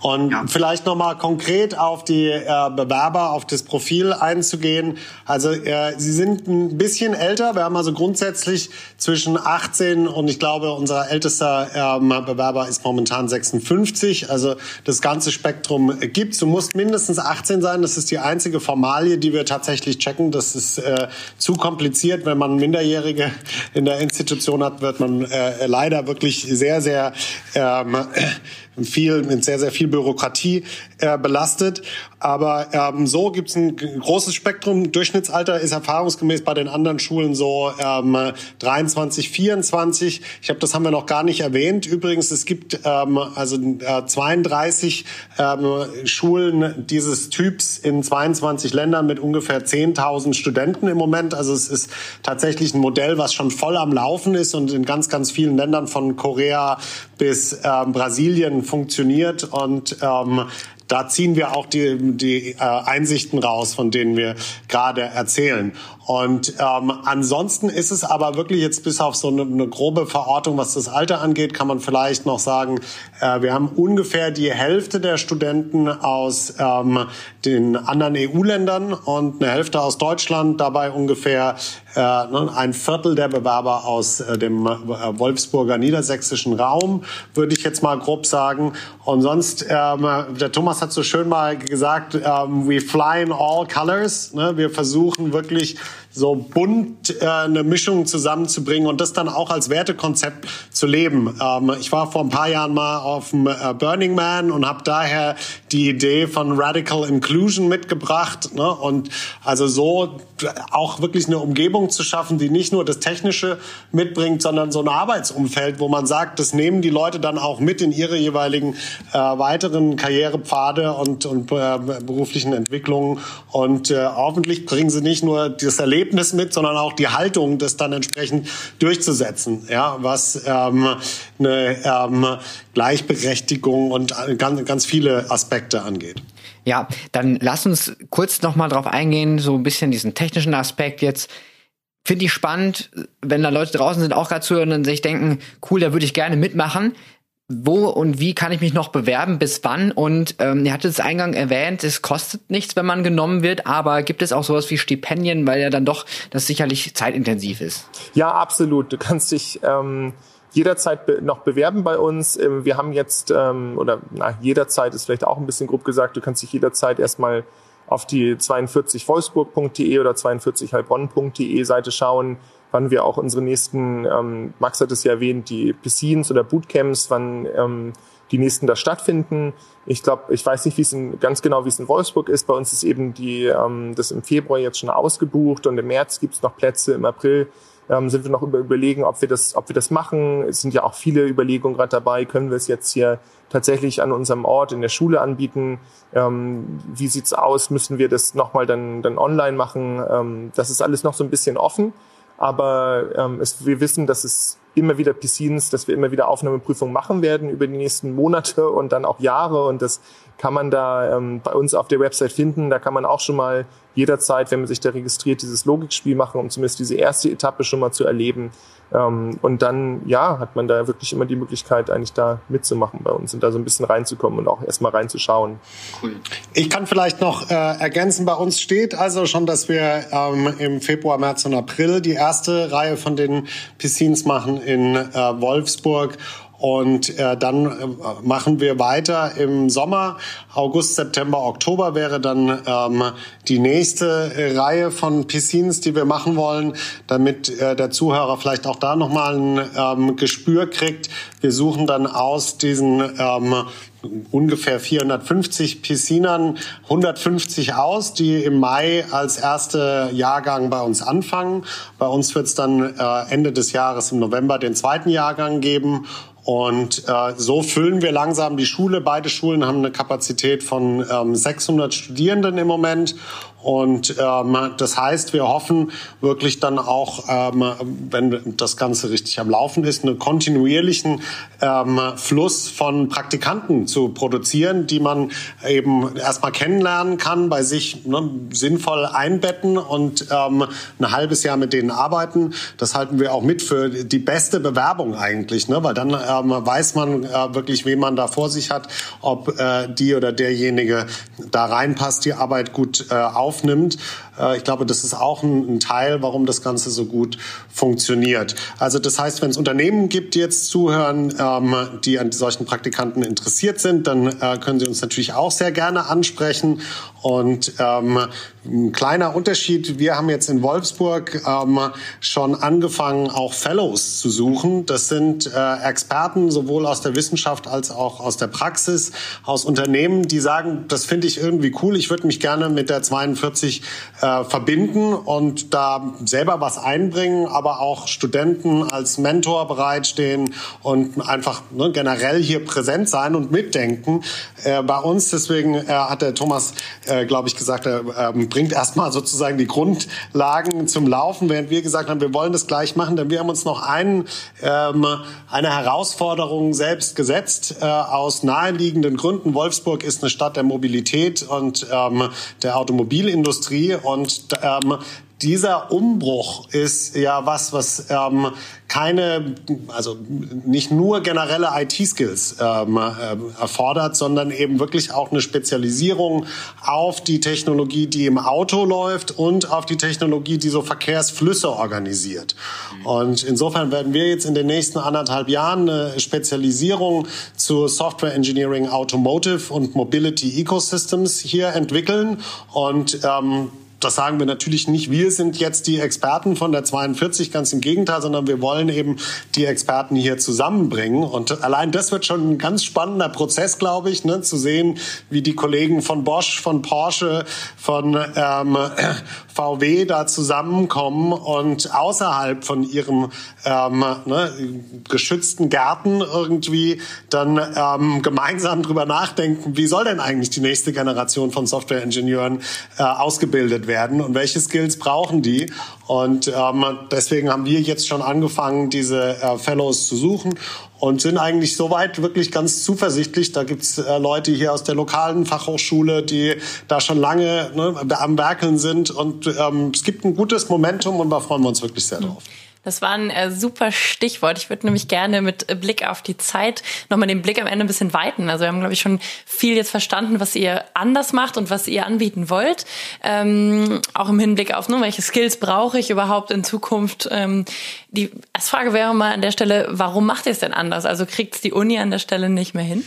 Und ja. vielleicht nochmal konkret auf die äh, Bewerber, auf das Profil einzugehen. Also äh, sie sind ein bisschen älter. Wir haben also grundsätzlich zwischen 18 und ich glaube, unser ältester ähm, Bewerber ist momentan 56. Also das ganze Spektrum gibt's. Du musst mindestens 18 sein. Das ist die einzige Formalie, die wir tatsächlich checken. Das ist äh, zu kompliziert. Wenn man Minderjährige in der Institution hat, wird man äh, leider wirklich sehr, sehr ähm, viel, mit sehr, sehr viel Bürokratie äh, belastet. Aber ähm, so gibt es ein großes Spektrum. Durchschnittsalter ist erfahrungsgemäß bei den anderen Schulen so ähm, 23, 24. Ich glaube, das haben wir noch gar nicht erwähnt. Übrigens, es gibt ähm, also äh, 32 ähm, Schulen dieses Typs in 22 Ländern mit ungefähr 10.000 Studenten im Moment. Also es ist tatsächlich ein Modell, was schon voll am Laufen ist und in ganz, ganz vielen Ländern von Korea bis ähm, Brasilien funktioniert und ähm, da ziehen wir auch die, die äh, Einsichten raus, von denen wir gerade erzählen. Und ähm, ansonsten ist es aber wirklich jetzt bis auf so eine, eine grobe Verortung, was das Alter angeht, kann man vielleicht noch sagen, äh, wir haben ungefähr die Hälfte der Studenten aus ähm, den anderen EU-Ländern und eine Hälfte aus Deutschland, dabei ungefähr ein Viertel der Bewerber aus äh, dem äh, Wolfsburger niedersächsischen Raum, würde ich jetzt mal grob sagen. Und sonst, ähm, der Thomas hat so schön mal gesagt, ähm, we fly in all colors. Ne? Wir versuchen wirklich so bunt äh, eine Mischung zusammenzubringen und das dann auch als Wertekonzept zu leben. Ähm, ich war vor ein paar Jahren mal auf dem äh, Burning Man und habe daher die Idee von Radical Inclusion mitgebracht ne? und also so auch wirklich eine Umgebung zu schaffen, die nicht nur das Technische mitbringt, sondern so ein Arbeitsumfeld, wo man sagt, das nehmen die Leute dann auch mit in ihre jeweiligen äh, weiteren Karrierepfade und, und äh, beruflichen Entwicklungen und äh, hoffentlich bringen sie nicht nur das Erleben Erlebnis mit, sondern auch die Haltung, das dann entsprechend durchzusetzen, ja, was ähm, eine ähm, Gleichberechtigung und ganz, ganz viele Aspekte angeht. Ja, dann lass uns kurz noch mal drauf eingehen, so ein bisschen diesen technischen Aspekt jetzt. Finde ich spannend, wenn da Leute draußen sind, auch gerade zuhören und sich denken, cool, da würde ich gerne mitmachen wo und wie kann ich mich noch bewerben, bis wann? Und ähm, ihr hattet es eingang erwähnt, es kostet nichts, wenn man genommen wird, aber gibt es auch sowas wie Stipendien, weil ja dann doch das sicherlich zeitintensiv ist? Ja, absolut. Du kannst dich ähm, jederzeit be noch bewerben bei uns. Ähm, wir haben jetzt, ähm, oder na, jederzeit ist vielleicht auch ein bisschen grob gesagt, du kannst dich jederzeit erstmal auf die 42wolfsburg.de oder 42heilbronn.de Seite schauen wann wir auch unsere nächsten, ähm, Max hat es ja erwähnt, die Piscines oder Bootcamps, wann ähm, die nächsten da stattfinden. Ich glaube, ich weiß nicht, wie es in, ganz genau, wie es in Wolfsburg ist. Bei uns ist eben die, ähm, das im Februar jetzt schon ausgebucht und im März gibt es noch Plätze, im April ähm, sind wir noch über, überlegen, ob wir das, ob wir das machen. Es sind ja auch viele Überlegungen gerade dabei. Können wir es jetzt hier tatsächlich an unserem Ort in der Schule anbieten? Ähm, wie sieht's aus? Müssen wir das nochmal dann, dann online machen? Ähm, das ist alles noch so ein bisschen offen. Aber ähm, es, wir wissen, dass es immer wieder Piscines, dass wir immer wieder Aufnahmeprüfungen machen werden über die nächsten Monate und dann auch Jahre. Und das kann man da ähm, bei uns auf der Website finden. Da kann man auch schon mal jederzeit, wenn man sich da registriert, dieses Logikspiel machen, um zumindest diese erste Etappe schon mal zu erleben. Ähm, und dann, ja, hat man da wirklich immer die Möglichkeit, eigentlich da mitzumachen bei uns und da so ein bisschen reinzukommen und auch erstmal reinzuschauen. Cool. Ich kann vielleicht noch äh, ergänzen, bei uns steht also schon, dass wir ähm, im Februar, März und April die erste Reihe von den Piscines machen in äh, Wolfsburg und äh, dann äh, machen wir weiter im Sommer. August, September, Oktober wäre dann ähm, die nächste äh, Reihe von Piscines, die wir machen wollen, damit äh, der Zuhörer vielleicht auch da nochmal ein ähm, Gespür kriegt. Wir suchen dann aus diesen ähm, ungefähr 450 Piscinern 150 aus, die im Mai als erste Jahrgang bei uns anfangen. Bei uns wird es dann äh, Ende des Jahres im November den zweiten Jahrgang geben und äh, so füllen wir langsam die Schule. Beide Schulen haben eine Kapazität von ähm, 600 Studierenden im Moment. Und ähm, das heißt, wir hoffen wirklich dann auch, ähm, wenn das Ganze richtig am Laufen ist, einen kontinuierlichen ähm, Fluss von Praktikanten zu produzieren, die man eben erstmal kennenlernen kann, bei sich ne, sinnvoll einbetten und ähm, ein halbes Jahr mit denen arbeiten. Das halten wir auch mit für die beste Bewerbung eigentlich, ne? weil dann ähm, weiß man äh, wirklich, wen man da vor sich hat, ob äh, die oder derjenige da reinpasst, die Arbeit gut äh, aufnimmt. Äh, ich glaube, das ist auch ein, Teil, warum das Ganze so gut funktioniert. Also das heißt, wenn es Unternehmen gibt, die jetzt zuhören, ähm, die an solchen Praktikanten interessiert sind, dann äh, können sie uns natürlich auch sehr gerne ansprechen. Und ähm, ein kleiner Unterschied, wir haben jetzt in Wolfsburg ähm, schon angefangen, auch Fellows zu suchen. Das sind äh, Experten sowohl aus der Wissenschaft als auch aus der Praxis, aus Unternehmen, die sagen, das finde ich irgendwie cool, ich würde mich gerne mit der 42 äh, verbinden und da selber was einbringen, aber auch Studenten als Mentor bereitstehen und einfach ne, generell hier präsent sein und mitdenken. Äh, bei uns, deswegen äh, hat der Thomas äh, glaube ich, gesagt, äh, bringt erstmal sozusagen die Grundlagen zum Laufen, während wir gesagt haben, wir wollen das gleich machen, denn wir haben uns noch einen, ähm, eine Herausforderung selbst gesetzt äh, aus naheliegenden Gründen. Wolfsburg ist eine Stadt der Mobilität und ähm, der Automobilindustrie und ähm, dieser Umbruch ist ja was, was ähm, keine, also nicht nur generelle IT-Skills ähm, äh, erfordert, sondern eben wirklich auch eine Spezialisierung auf die Technologie, die im Auto läuft und auf die Technologie, die so Verkehrsflüsse organisiert. Und insofern werden wir jetzt in den nächsten anderthalb Jahren eine Spezialisierung zu Software Engineering Automotive und Mobility Ecosystems hier entwickeln und ähm, das sagen wir natürlich nicht, wir sind jetzt die Experten von der 42, ganz im Gegenteil, sondern wir wollen eben die Experten hier zusammenbringen. Und allein das wird schon ein ganz spannender Prozess, glaube ich, ne, zu sehen, wie die Kollegen von Bosch, von Porsche, von ähm, <clears throat> VW da zusammenkommen und außerhalb von ihrem ähm, ne, geschützten Gärten irgendwie dann ähm, gemeinsam drüber nachdenken, wie soll denn eigentlich die nächste Generation von Softwareingenieuren äh, ausgebildet werden und welche Skills brauchen die. Und ähm, deswegen haben wir jetzt schon angefangen, diese äh, Fellows zu suchen und sind eigentlich soweit wirklich ganz zuversichtlich. Da gibt's äh, Leute hier aus der lokalen Fachhochschule, die da schon lange ne, am Werkeln sind. Und ähm, es gibt ein gutes Momentum und da freuen wir uns wirklich sehr drauf. Das war ein äh, super Stichwort. Ich würde nämlich gerne mit Blick auf die Zeit nochmal den Blick am Ende ein bisschen weiten. Also wir haben, glaube ich, schon viel jetzt verstanden, was ihr anders macht und was ihr anbieten wollt. Ähm, auch im Hinblick auf, nur welche Skills brauche ich überhaupt in Zukunft. Ähm, die Frage wäre mal an der Stelle, warum macht ihr es denn anders? Also kriegt die Uni an der Stelle nicht mehr hin?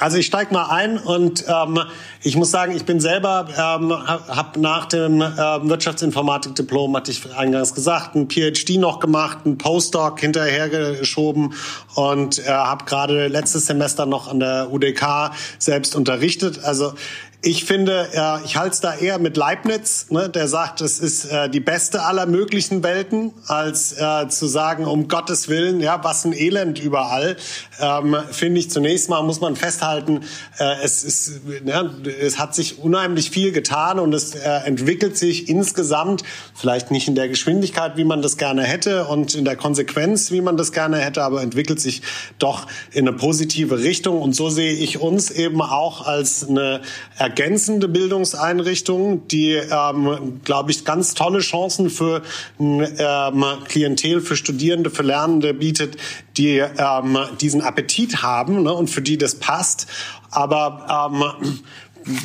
Also ich steig mal ein und ähm, ich muss sagen, ich bin selber, ähm, habe nach dem äh, Wirtschaftsinformatik-Diplom, hatte ich eingangs gesagt, ein PhD noch gemacht, ein Postdoc hinterhergeschoben und äh, habe gerade letztes Semester noch an der UDK selbst unterrichtet. Also ich finde, äh, ich halte es da eher mit Leibniz, ne, der sagt, es ist äh, die beste aller möglichen Welten, als äh, zu sagen, um Gottes Willen, ja, was ein Elend überall. Ähm, finde ich zunächst mal muss man festhalten, äh, es ist, ja, es hat sich unheimlich viel getan und es äh, entwickelt sich insgesamt, vielleicht nicht in der Geschwindigkeit, wie man das gerne hätte und in der Konsequenz, wie man das gerne hätte, aber entwickelt sich doch in eine positive Richtung. Und so sehe ich uns eben auch als eine ergänzende Bildungseinrichtung, die, ähm, glaube ich, ganz tolle Chancen für ähm, Klientel, für Studierende, für Lernende bietet, die ähm, diesen Appetit haben ne, und für die das passt. Aber ähm,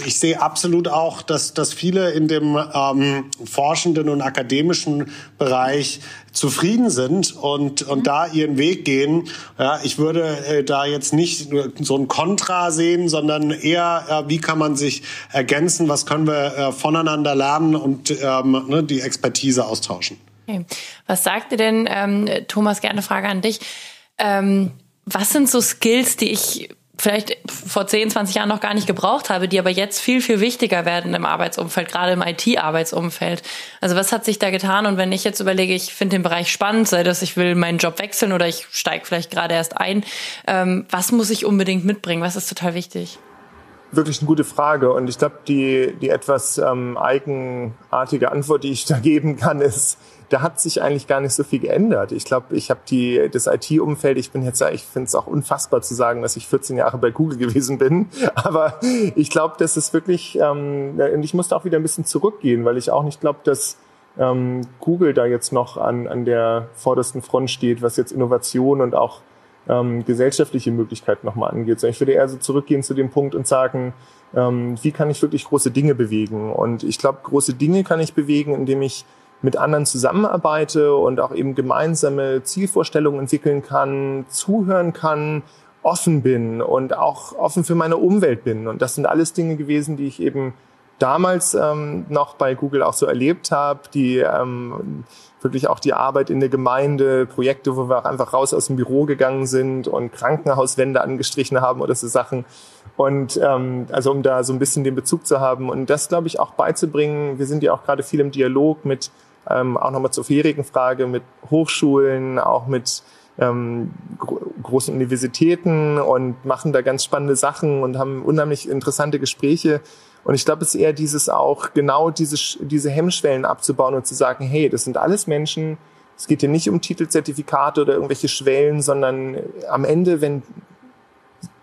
ich sehe absolut auch, dass, dass viele in dem ähm, forschenden und akademischen Bereich zufrieden sind und, und mhm. da ihren Weg gehen. Ja, ich würde äh, da jetzt nicht so ein Kontra sehen, sondern eher, äh, wie kann man sich ergänzen, was können wir äh, voneinander lernen und ähm, ne, die Expertise austauschen. Okay. Was sagt ihr denn, ähm, Thomas, gerne Frage an dich. Ähm, was sind so Skills, die ich vielleicht vor 10, 20 Jahren noch gar nicht gebraucht habe, die aber jetzt viel, viel wichtiger werden im Arbeitsumfeld, gerade im IT-Arbeitsumfeld. Also was hat sich da getan? Und wenn ich jetzt überlege, ich finde den Bereich spannend, sei das ich will meinen Job wechseln oder ich steige vielleicht gerade erst ein, ähm, was muss ich unbedingt mitbringen? Was ist total wichtig? Wirklich eine gute Frage. Und ich glaube, die, die etwas ähm, eigenartige Antwort, die ich da geben kann, ist, da hat sich eigentlich gar nicht so viel geändert. Ich glaube, ich habe die das IT-Umfeld, ich bin jetzt, ich finde es auch unfassbar zu sagen, dass ich 14 Jahre bei Google gewesen bin. Aber ich glaube, das ist wirklich, ähm, und ich musste auch wieder ein bisschen zurückgehen, weil ich auch nicht glaube, dass ähm, Google da jetzt noch an, an der vordersten Front steht, was jetzt Innovation und auch ähm, gesellschaftliche Möglichkeiten nochmal angeht. Sondern ich würde eher so zurückgehen zu dem Punkt und sagen, ähm, wie kann ich wirklich große Dinge bewegen? Und ich glaube, große Dinge kann ich bewegen, indem ich mit anderen zusammenarbeite und auch eben gemeinsame Zielvorstellungen entwickeln kann, zuhören kann, offen bin und auch offen für meine Umwelt bin. Und das sind alles Dinge gewesen, die ich eben damals ähm, noch bei Google auch so erlebt habe, die ähm, wirklich auch die Arbeit in der Gemeinde, Projekte, wo wir auch einfach raus aus dem Büro gegangen sind und Krankenhauswände angestrichen haben oder so Sachen. Und ähm, also um da so ein bisschen den Bezug zu haben und das, glaube ich, auch beizubringen. Wir sind ja auch gerade viel im Dialog mit ähm, auch nochmal zur vorherigen Frage mit Hochschulen, auch mit ähm, gro großen Universitäten und machen da ganz spannende Sachen und haben unheimlich interessante Gespräche. Und ich glaube, es ist eher dieses auch, genau diese, diese Hemmschwellen abzubauen und zu sagen, hey, das sind alles Menschen, es geht hier nicht um Titelzertifikate oder irgendwelche Schwellen, sondern am Ende, wenn,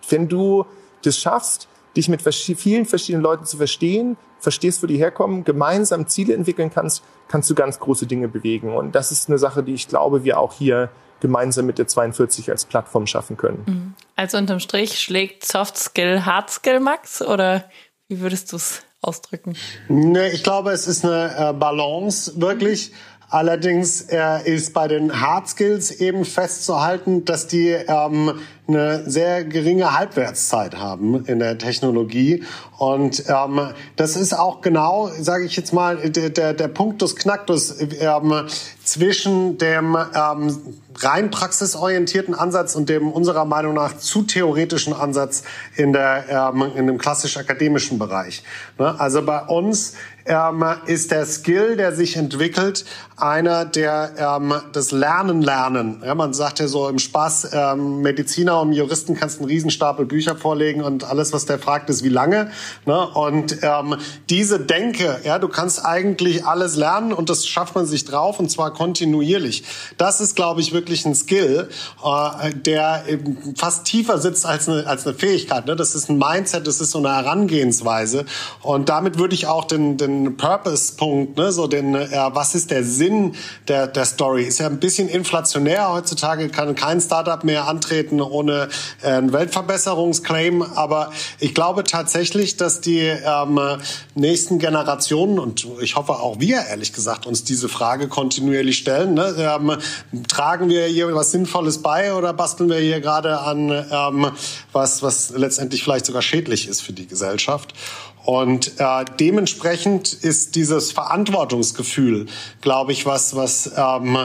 wenn du das schaffst, dich mit vielen verschiedenen Leuten zu verstehen, verstehst, wo die herkommen, gemeinsam Ziele entwickeln kannst, kannst du ganz große Dinge bewegen. Und das ist eine Sache, die ich glaube, wir auch hier gemeinsam mit der 42 als Plattform schaffen können. Mhm. Also unterm Strich schlägt Soft Skill Hard Skill, Max? Oder wie würdest du es ausdrücken? Nee, ich glaube, es ist eine äh, Balance wirklich. Allerdings äh, ist bei den Hard Skills eben festzuhalten, dass die ähm, eine sehr geringe Halbwertszeit haben in der Technologie. Und ähm, das ist auch genau, sage ich jetzt mal, der, der, Punktus Knacktus ähm, zwischen dem ähm, rein praxisorientierten Ansatz und dem unserer Meinung nach zu theoretischen Ansatz in, der, ähm, in dem klassisch-akademischen Bereich. Ne? Also bei uns ähm, ist der Skill, der sich entwickelt, einer, der ähm, das Lernen lernen. Ja, man sagt ja so im Spaß, ähm, Mediziner und Juristen kannst einen Riesenstapel Bücher vorlegen und alles, was der fragt, ist wie lange. Ne? Und ähm, diese Denke, ja, du kannst eigentlich alles lernen und das schafft man sich drauf und zwar kontinuierlich. Das ist, glaube ich, wirklich ein Skill, äh, der fast tiefer sitzt als eine, als eine Fähigkeit. Ne? Das ist ein Mindset, das ist so eine Herangehensweise. Und damit würde ich auch den, den Purpose-Punkt, ne? so den, äh, was ist der Sinn der, der Story, ist ja ein bisschen inflationär. Heutzutage kann kein Startup mehr antreten ohne äh, einen Weltverbesserungsclaim. Aber ich glaube tatsächlich, dass die ähm, nächsten Generationen und ich hoffe auch wir, ehrlich gesagt, uns diese Frage kontinuierlich stellen. Ne? Ähm, tragen wir hier was Sinnvolles bei oder basteln wir hier gerade an ähm, was, was letztendlich vielleicht sogar schädlich ist für die Gesellschaft? Und äh, dementsprechend ist dieses Verantwortungsgefühl, glaube ich, was, was ähm,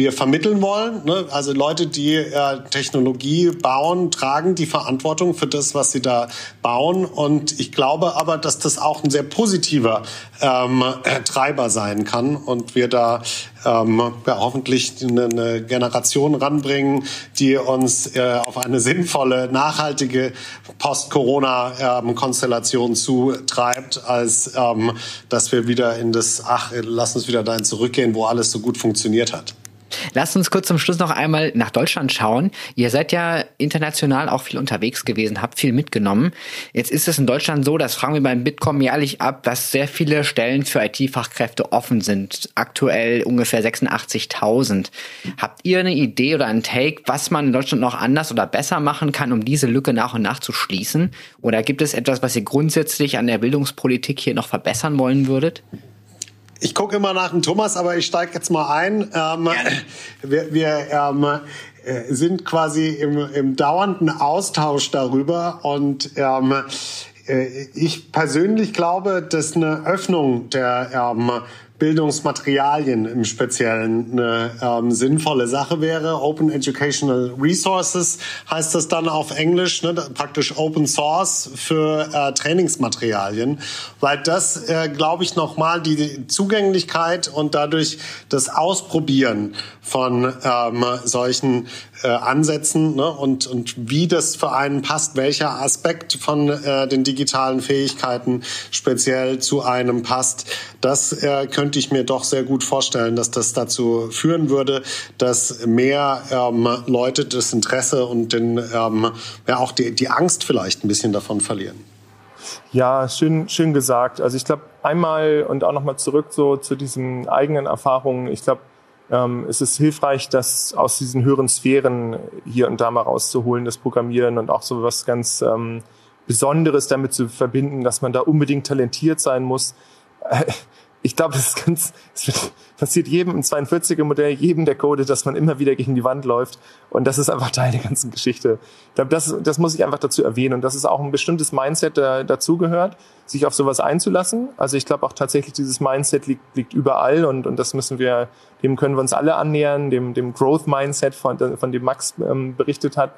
wir vermitteln wollen. Ne? Also Leute, die äh, Technologie bauen, tragen die Verantwortung für das, was sie da bauen. Und ich glaube aber, dass das auch ein sehr positiver ähm, äh, Treiber sein kann und wir da ähm, ja, hoffentlich eine, eine Generation ranbringen, die uns äh, auf eine sinnvolle, nachhaltige Post-Corona-Konstellation ähm, zutreibt, als ähm, dass wir wieder in das, ach, lass uns wieder dahin zurückgehen, wo alles so gut funktioniert hat. Lasst uns kurz zum Schluss noch einmal nach Deutschland schauen. Ihr seid ja international auch viel unterwegs gewesen, habt viel mitgenommen. Jetzt ist es in Deutschland so, das fragen wir beim Bitkom jährlich ab, dass sehr viele Stellen für IT-Fachkräfte offen sind. Aktuell ungefähr 86.000. Habt ihr eine Idee oder ein Take, was man in Deutschland noch anders oder besser machen kann, um diese Lücke nach und nach zu schließen? Oder gibt es etwas, was ihr grundsätzlich an der Bildungspolitik hier noch verbessern wollen würdet? Ich gucke immer nach dem Thomas, aber ich steige jetzt mal ein. Ähm, wir wir ähm, äh, sind quasi im, im dauernden Austausch darüber und ähm, äh, ich persönlich glaube, dass eine Öffnung der ähm, Bildungsmaterialien im Speziellen eine ähm, sinnvolle Sache wäre. Open Educational Resources heißt das dann auf Englisch, ne, praktisch Open Source für äh, Trainingsmaterialien, weil das, äh, glaube ich, nochmal die Zugänglichkeit und dadurch das Ausprobieren von ähm, solchen äh, Ansätzen ne, und, und wie das für einen passt, welcher Aspekt von äh, den digitalen Fähigkeiten speziell zu einem passt, das äh, könnte ich mir doch sehr gut vorstellen, dass das dazu führen würde, dass mehr ähm, Leute das Interesse und den, ähm, ja, auch die, die Angst vielleicht ein bisschen davon verlieren. Ja, schön, schön gesagt. Also ich glaube, einmal und auch nochmal zurück so zu diesen eigenen Erfahrungen. Ich glaube, ähm, es ist hilfreich, das aus diesen höheren Sphären hier und da mal rauszuholen, das Programmieren und auch so was ganz ähm, Besonderes damit zu verbinden, dass man da unbedingt talentiert sein muss. <laughs> Ich glaube, das ist ganz, es passiert jedem im 42er Modell, jedem der Code, dass man immer wieder gegen die Wand läuft. Und das ist einfach Teil der ganzen Geschichte. Das, das muss ich einfach dazu erwähnen. Und das ist auch ein bestimmtes Mindset, der dazugehört, sich auf sowas einzulassen. Also ich glaube auch tatsächlich, dieses Mindset liegt, liegt überall und, und das müssen wir, dem können wir uns alle annähern, dem, dem Growth Mindset, von, von dem Max ähm, berichtet hat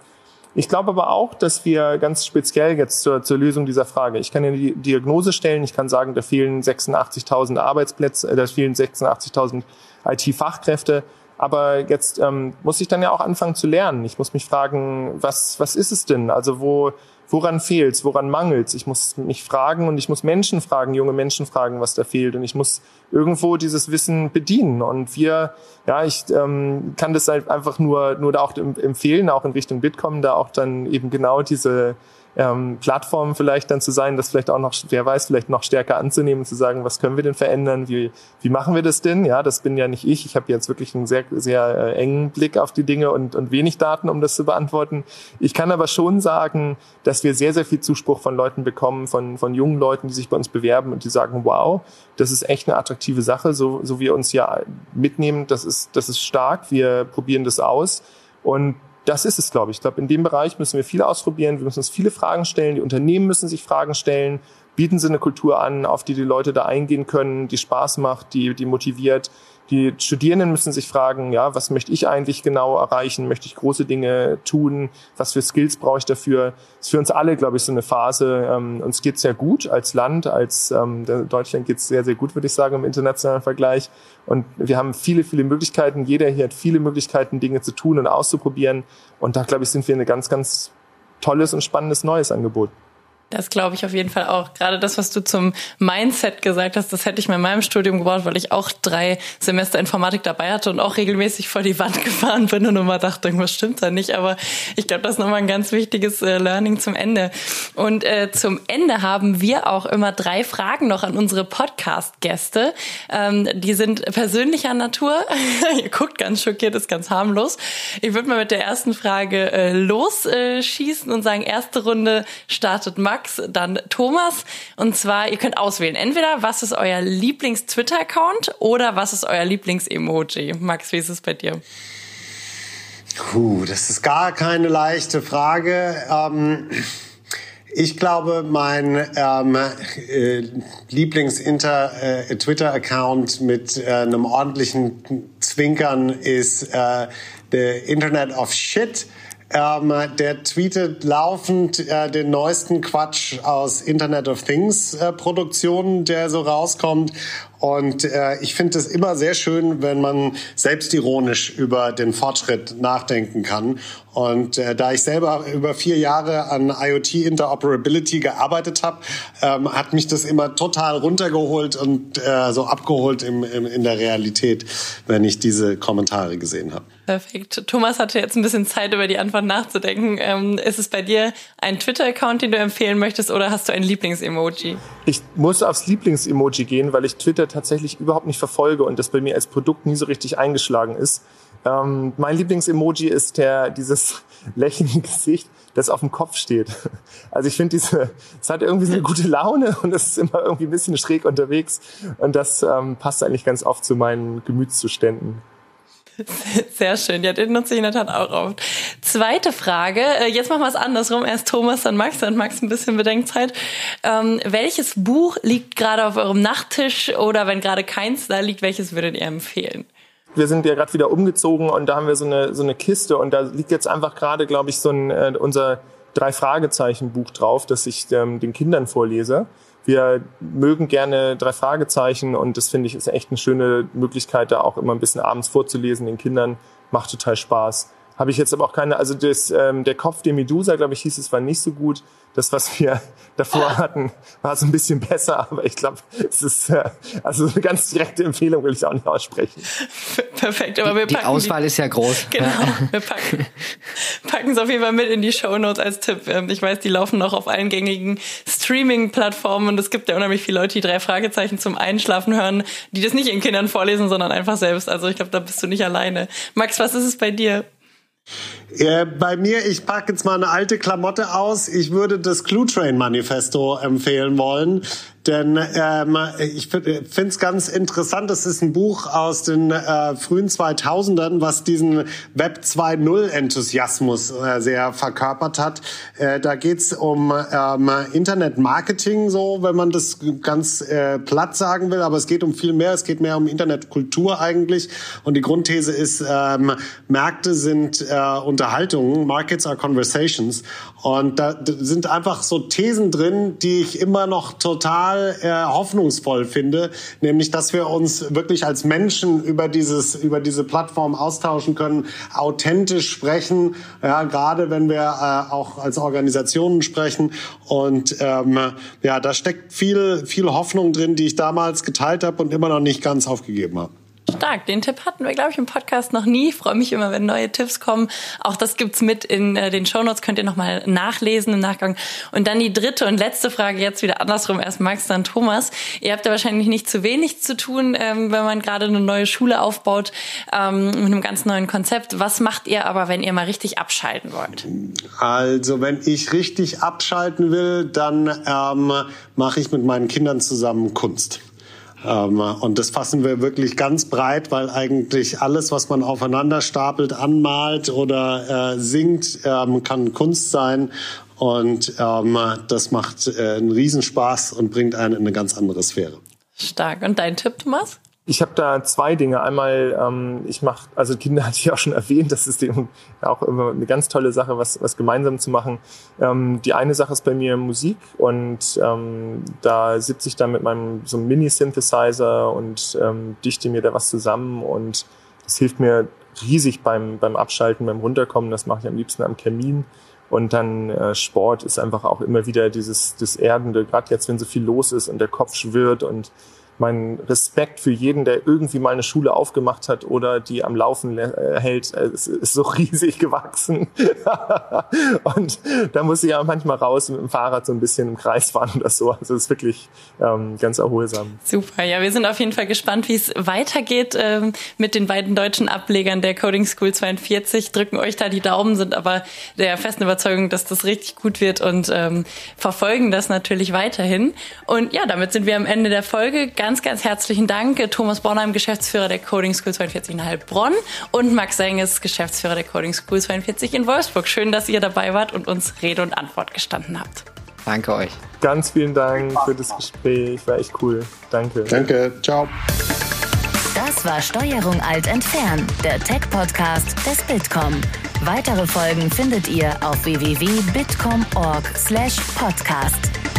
ich glaube aber auch, dass wir ganz speziell jetzt zur, zur Lösung dieser Frage, ich kann ja die Diagnose stellen, ich kann sagen, da fehlen 86.000 Arbeitsplätze, äh, da fehlen 86.000 IT-Fachkräfte, aber jetzt ähm, muss ich dann ja auch anfangen zu lernen. Ich muss mich fragen, was, was ist es denn? Also wo, woran fehlt's, woran mangelt's? Ich muss mich fragen und ich muss Menschen fragen, junge Menschen fragen, was da fehlt. Und ich muss irgendwo dieses Wissen bedienen. Und wir, ja, ich ähm, kann das halt einfach nur nur da auch empfehlen, auch in Richtung Bitkom, da auch dann eben genau diese ähm, Plattform vielleicht dann zu sein, das vielleicht auch noch, wer weiß, vielleicht noch stärker anzunehmen, zu sagen, was können wir denn verändern, wie, wie machen wir das denn? Ja, das bin ja nicht ich. Ich habe jetzt wirklich einen sehr, sehr äh, engen Blick auf die Dinge und, und wenig Daten, um das zu beantworten. Ich kann aber schon sagen, dass wir sehr, sehr viel Zuspruch von Leuten bekommen, von, von jungen Leuten, die sich bei uns bewerben und die sagen, wow, das ist echt eine attraktive Sache, so, so wir uns ja mitnehmen, das ist, das ist stark, wir probieren das aus. Und das ist es, glaube ich. Ich glaube, in dem Bereich müssen wir viel ausprobieren. Wir müssen uns viele Fragen stellen. Die Unternehmen müssen sich Fragen stellen. Bieten sie eine Kultur an, auf die die Leute da eingehen können, die Spaß macht, die, die motiviert. Die Studierenden müssen sich fragen, ja, was möchte ich eigentlich genau erreichen? Möchte ich große Dinge tun? Was für Skills brauche ich dafür? Das ist für uns alle, glaube ich, so eine Phase. Ähm, uns geht sehr gut als Land, als ähm, Deutschland geht es sehr, sehr gut, würde ich sagen, im internationalen Vergleich. Und wir haben viele, viele Möglichkeiten. Jeder hier hat viele Möglichkeiten, Dinge zu tun und auszuprobieren. Und da, glaube ich, sind wir ein ganz, ganz tolles und spannendes neues Angebot. Das glaube ich auf jeden Fall auch. Gerade das, was du zum Mindset gesagt hast, das hätte ich mir in meinem Studium gebraucht, weil ich auch drei Semester Informatik dabei hatte und auch regelmäßig vor die Wand <laughs> gefahren bin und immer dachte, irgendwas stimmt da nicht. Aber ich glaube, das ist nochmal ein ganz wichtiges äh, Learning zum Ende. Und äh, zum Ende haben wir auch immer drei Fragen noch an unsere Podcast-Gäste. Ähm, die sind persönlicher Natur. <laughs> Ihr guckt ganz schockiert, ist ganz harmlos. Ich würde mal mit der ersten Frage äh, losschießen und sagen, erste Runde startet Max. Max, dann Thomas. Und zwar, ihr könnt auswählen. Entweder, was ist euer Lieblings-Twitter-Account oder was ist euer Lieblings-Emoji? Max, wie ist es bei dir? Puh, das ist gar keine leichte Frage. Ähm ich glaube, mein ähm, äh, Lieblings-Twitter-Account äh, mit äh, einem ordentlichen Zwinkern ist äh, The Internet of Shit. Ähm, der tweetet laufend äh, den neuesten Quatsch aus Internet of Things äh, Produktionen, der so rauskommt. Und äh, ich finde es immer sehr schön, wenn man selbstironisch über den Fortschritt nachdenken kann. Und äh, da ich selber über vier Jahre an IoT Interoperability gearbeitet habe, ähm, hat mich das immer total runtergeholt und äh, so abgeholt im, im, in der Realität, wenn ich diese Kommentare gesehen habe. Perfekt. Thomas hatte jetzt ein bisschen Zeit, über die Antwort nachzudenken. Ähm, ist es bei dir ein Twitter-Account, den du empfehlen möchtest, oder hast du ein Lieblings-Emoji? Ich muss aufs Lieblings-Emoji gehen, weil ich Twitter tatsächlich überhaupt nicht verfolge und das bei mir als Produkt nie so richtig eingeschlagen ist. Ähm, mein Lieblings-Emoji ist der, dieses <laughs> lächelnde Gesicht, das auf dem Kopf steht. <laughs> Also ich finde diese, es hat irgendwie so eine gute Laune <laughs> und es ist immer irgendwie ein bisschen schräg unterwegs und das ähm, passt eigentlich ganz oft zu meinen Gemütszuständen. <laughs> Sehr schön. Ja, den nutze ich in der Tat auch oft. Zweite Frage. Äh, jetzt machen wir es andersrum. Erst Thomas, dann Max. Dann Max ein bisschen Bedenkzeit. Ähm, welches Buch liegt gerade auf eurem Nachttisch oder wenn gerade keins da liegt, welches würdet ihr empfehlen? Wir sind ja gerade wieder umgezogen und da haben wir so eine, so eine Kiste und da liegt jetzt einfach gerade, glaube ich, so ein, äh, unser drei Fragezeichen Buch drauf, das ich ähm, den Kindern vorlese. Wir mögen gerne drei Fragezeichen und das finde ich ist echt eine schöne Möglichkeit, da auch immer ein bisschen abends vorzulesen den Kindern. Macht total Spaß. Habe ich jetzt aber auch keine, also das, ähm, der Kopf der Medusa, glaube ich, hieß es, war nicht so gut. Das, was wir <laughs> davor hatten, war so ein bisschen besser, <laughs> aber ich glaube, es ist äh, also eine ganz direkte Empfehlung will ich auch nicht aussprechen. <laughs> Perfekt, aber wir packen die Auswahl die, ist ja groß. Genau, wir packen packen es auf jeden Fall mit in die Show Notes als Tipp. Ähm, ich weiß, die laufen noch auf allen gängigen Streaming-Plattformen und es gibt ja unheimlich viele Leute, die drei Fragezeichen zum Einschlafen hören, die das nicht ihren Kindern vorlesen, sondern einfach selbst. Also ich glaube, da bist du nicht alleine. Max, was ist es bei dir? Äh, bei mir, ich packe jetzt mal eine alte Klamotte aus. Ich würde das Clue Train Manifesto empfehlen wollen. Denn ähm, ich finde es ganz interessant, das ist ein Buch aus den äh, frühen 2000ern, was diesen Web 2.0-Enthusiasmus äh, sehr verkörpert hat. Äh, da geht's um ähm, Internet-Marketing, so wenn man das ganz äh, platt sagen will, aber es geht um viel mehr, es geht mehr um Internetkultur eigentlich. Und die Grundthese ist, ähm, Märkte sind äh, Unterhaltungen, Markets are Conversations. Und da sind einfach so Thesen drin, die ich immer noch total äh, hoffnungsvoll finde, nämlich, dass wir uns wirklich als Menschen über dieses, über diese Plattform austauschen können, authentisch sprechen, ja, gerade wenn wir äh, auch als Organisationen sprechen. Und ähm, ja, da steckt viel, viel Hoffnung drin, die ich damals geteilt habe und immer noch nicht ganz aufgegeben habe. Stark. Den Tipp hatten wir, glaube ich, im Podcast noch nie. Freue mich immer, wenn neue Tipps kommen. Auch das gibt's mit in äh, den Shownotes, könnt ihr nochmal nachlesen im Nachgang. Und dann die dritte und letzte Frage, jetzt wieder andersrum. Erst Max, dann Thomas. Ihr habt ja wahrscheinlich nicht zu wenig zu tun, ähm, wenn man gerade eine neue Schule aufbaut ähm, mit einem ganz neuen Konzept. Was macht ihr aber, wenn ihr mal richtig abschalten wollt? Also, wenn ich richtig abschalten will, dann ähm, mache ich mit meinen Kindern zusammen Kunst. Ähm, und das fassen wir wirklich ganz breit, weil eigentlich alles, was man aufeinander stapelt, anmalt oder äh, singt, ähm, kann Kunst sein. Und ähm, das macht äh, einen Riesenspaß und bringt einen in eine ganz andere Sphäre. Stark. Und dein Tipp, Thomas? Ich habe da zwei Dinge. Einmal, ähm, ich mache, also Kinder <laughs> hatte ich auch schon erwähnt, das ist eben auch immer eine ganz tolle Sache, was, was gemeinsam zu machen. Ähm, die eine Sache ist bei mir Musik und ähm, da sitze ich dann mit meinem so einem Mini-Synthesizer und ähm, dichte mir da was zusammen und das hilft mir riesig beim, beim Abschalten, beim Runterkommen. Das mache ich am liebsten am Kamin. Und dann äh, Sport ist einfach auch immer wieder dieses das Erdende, gerade jetzt, wenn so viel los ist und der Kopf schwirrt und mein Respekt für jeden, der irgendwie mal eine Schule aufgemacht hat oder die am Laufen äh, hält, äh, ist, ist so <laughs> riesig gewachsen. <laughs> und da muss ich ja manchmal raus mit dem Fahrrad so ein bisschen im Kreis fahren oder so. Also es ist wirklich ähm, ganz erholsam. Super, ja, wir sind auf jeden Fall gespannt, wie es weitergeht ähm, mit den beiden deutschen Ablegern der Coding School 42. Drücken euch da die Daumen, sind aber der festen Überzeugung, dass das richtig gut wird und ähm, verfolgen das natürlich weiterhin. Und ja, damit sind wir am Ende der Folge. Ganz ganz, herzlichen Dank. Thomas Bornheim, Geschäftsführer der Coding School 42,5 Bonn und Max Senges, Geschäftsführer der Coding School 42 in Wolfsburg. Schön, dass ihr dabei wart und uns Rede und Antwort gestanden habt. Danke euch. Ganz vielen Dank für das Gespräch. War echt cool. Danke. Danke. Ciao. Das war Steuerung Alt entfernen, der Tech-Podcast des Bitkom. Weitere Folgen findet ihr auf www.bitkom.org/podcast.